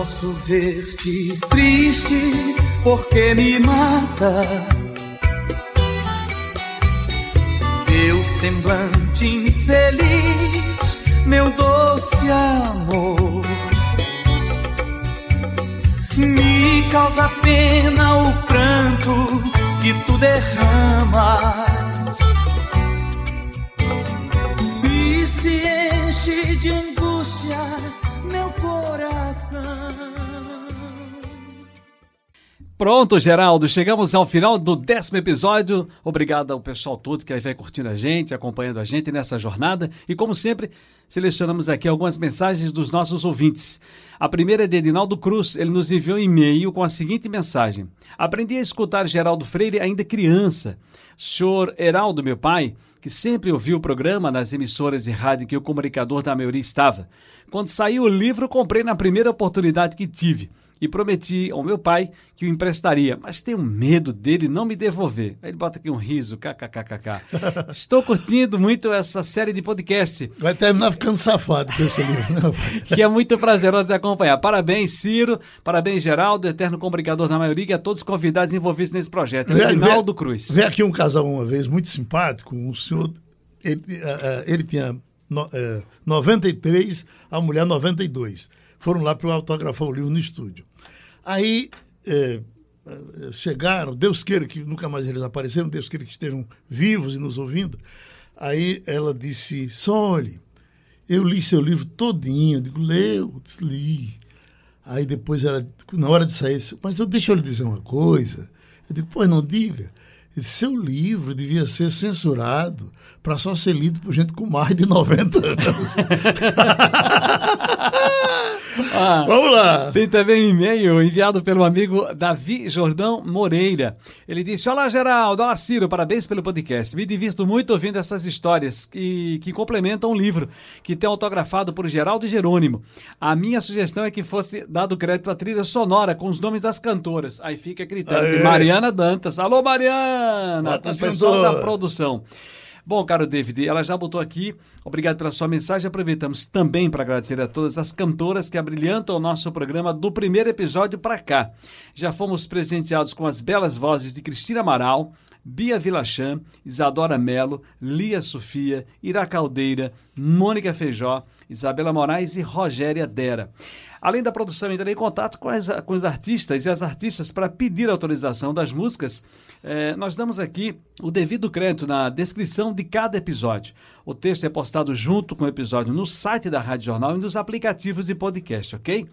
Posso ver-te triste porque me mata. Teu semblante infeliz, meu doce amor. Me causa pena o pranto que tu derramas. E se enche de angústia meu coração. Pronto, Geraldo, chegamos ao final do décimo episódio. Obrigado ao pessoal todo que aí vai curtindo a gente, acompanhando a gente nessa jornada. E como sempre, selecionamos aqui algumas mensagens dos nossos ouvintes. A primeira é de Edinaldo Cruz. Ele nos enviou um e-mail com a seguinte mensagem: Aprendi a escutar Geraldo Freire ainda criança. Senhor Heraldo, meu pai, que sempre ouviu o programa nas emissoras de rádio que o comunicador da maioria estava. Quando saiu o livro, comprei na primeira oportunidade que tive e prometi ao meu pai que o emprestaria, mas tenho medo dele não me devolver. Aí ele bota aqui um riso, kkkk. Estou curtindo muito essa série de podcast, Vai terminar ficando safado com esse livro. né? que é muito prazeroso de acompanhar. Parabéns, Ciro, parabéns, Geraldo, eterno comunicador da maioria, e a todos os convidados envolvidos nesse projeto. É o vê- Cruz. Veio aqui um casal uma vez muito simpático, um senhor, ele, eh, eh, ele tinha no, eh, 93, a mulher 92. Foram lá para autografar o livro no estúdio. Aí eh, chegaram, Deus queira que nunca mais eles apareceram, Deus queira que estejam vivos e nos ouvindo. Aí ela disse, Sole, eu li seu livro todinho. Eu digo, leu, li. Aí depois ela, na hora de sair, disse, mas eu, deixa eu lhe dizer uma coisa. Eu digo, pois não diga. Disse, seu livro devia ser censurado para só ser lido por gente com mais de 90 anos. Ah, Vamos lá. Tem também um e-mail enviado pelo amigo Davi Jordão Moreira. Ele disse: Olá, Geraldo. Olá, Ciro. Parabéns pelo podcast. Me divirto muito ouvindo essas histórias que, que complementam o livro, que tem autografado por Geraldo Jerônimo. A minha sugestão é que fosse dado crédito à trilha sonora com os nomes das cantoras. Aí fica Aê. Mariana Dantas. Alô, Mariana! Com o pessoal da produção. Bom, caro David, ela já botou aqui. Obrigado pela sua mensagem. Aproveitamos também para agradecer a todas as cantoras que abrilhantam o nosso programa do primeiro episódio para cá. Já fomos presenteados com as belas vozes de Cristina Amaral, Bia Vilachan, Isadora Melo, Lia Sofia, Ira Caldeira, Mônica Feijó, Isabela Moraes e Rogéria Dera. Além da produção, entrei em contato com, as- com os artistas e as artistas para pedir autorização das músicas. Eh, nós damos aqui o devido crédito na descrição de cada episódio. O texto é postado junto com o episódio no site da Rádio Jornal e nos aplicativos de podcast, ok?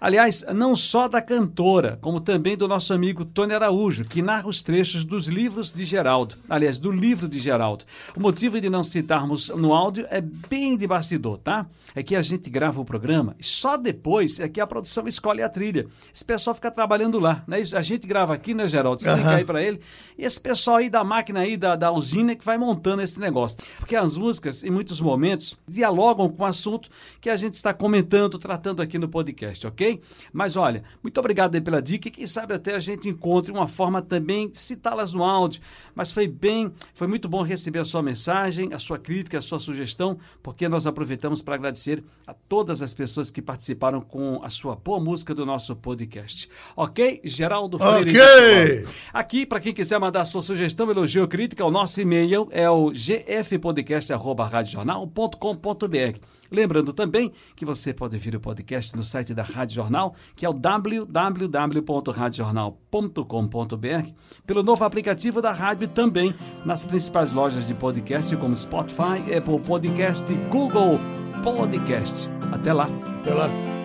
Aliás, não só da cantora, como também do nosso amigo Tony Araújo, que narra os trechos dos livros de Geraldo. Aliás, do livro de Geraldo. O motivo de não citarmos no áudio é bem de bastidor, tá? É que a gente grava o programa e só depois é que a produção escolhe a trilha. Esse pessoal fica trabalhando lá, né? A gente grava aqui, né, Geraldo? Explica Aham. aí pra ele. E esse pessoal aí da máquina aí, da, da usina, que vai montando esse negócio. Porque as músicas, em muitos momentos, dialogam com o assunto que a gente está comentando, tratando aqui no podcast, ok? Mas olha, muito obrigado aí pela dica e quem sabe até a gente encontre uma forma também de citá-las no áudio. Mas foi bem, foi muito bom receber a sua mensagem, a sua crítica, a sua sugestão, porque nós aproveitamos para agradecer a todas as pessoas que participaram com a sua boa música do nosso podcast. Ok? Geraldo Freire. Ok. Aqui, para quem quiser mandar sua sugestão, elogio ou crítica, o nosso e-mail é o gfpodcast.radiojornal.com.br. Lembrando também que você pode ouvir o podcast no site da Rádio Jornal, que é o www.radiojornal.com.br, pelo novo aplicativo da rádio e também nas principais lojas de podcast como Spotify, Apple Podcast e Google Podcast. Até lá! Até lá.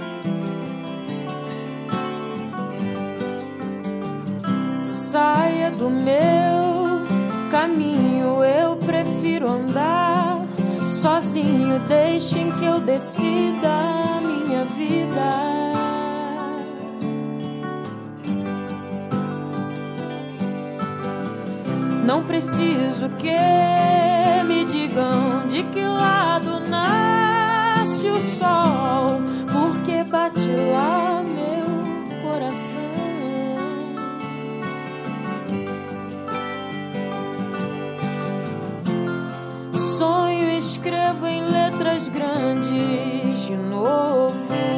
Saia do meu caminho, eu prefiro andar Sozinho, deixem que eu decida a minha vida. Não preciso que me digam de que lado nasce o sol, porque bate lá grandes de novo,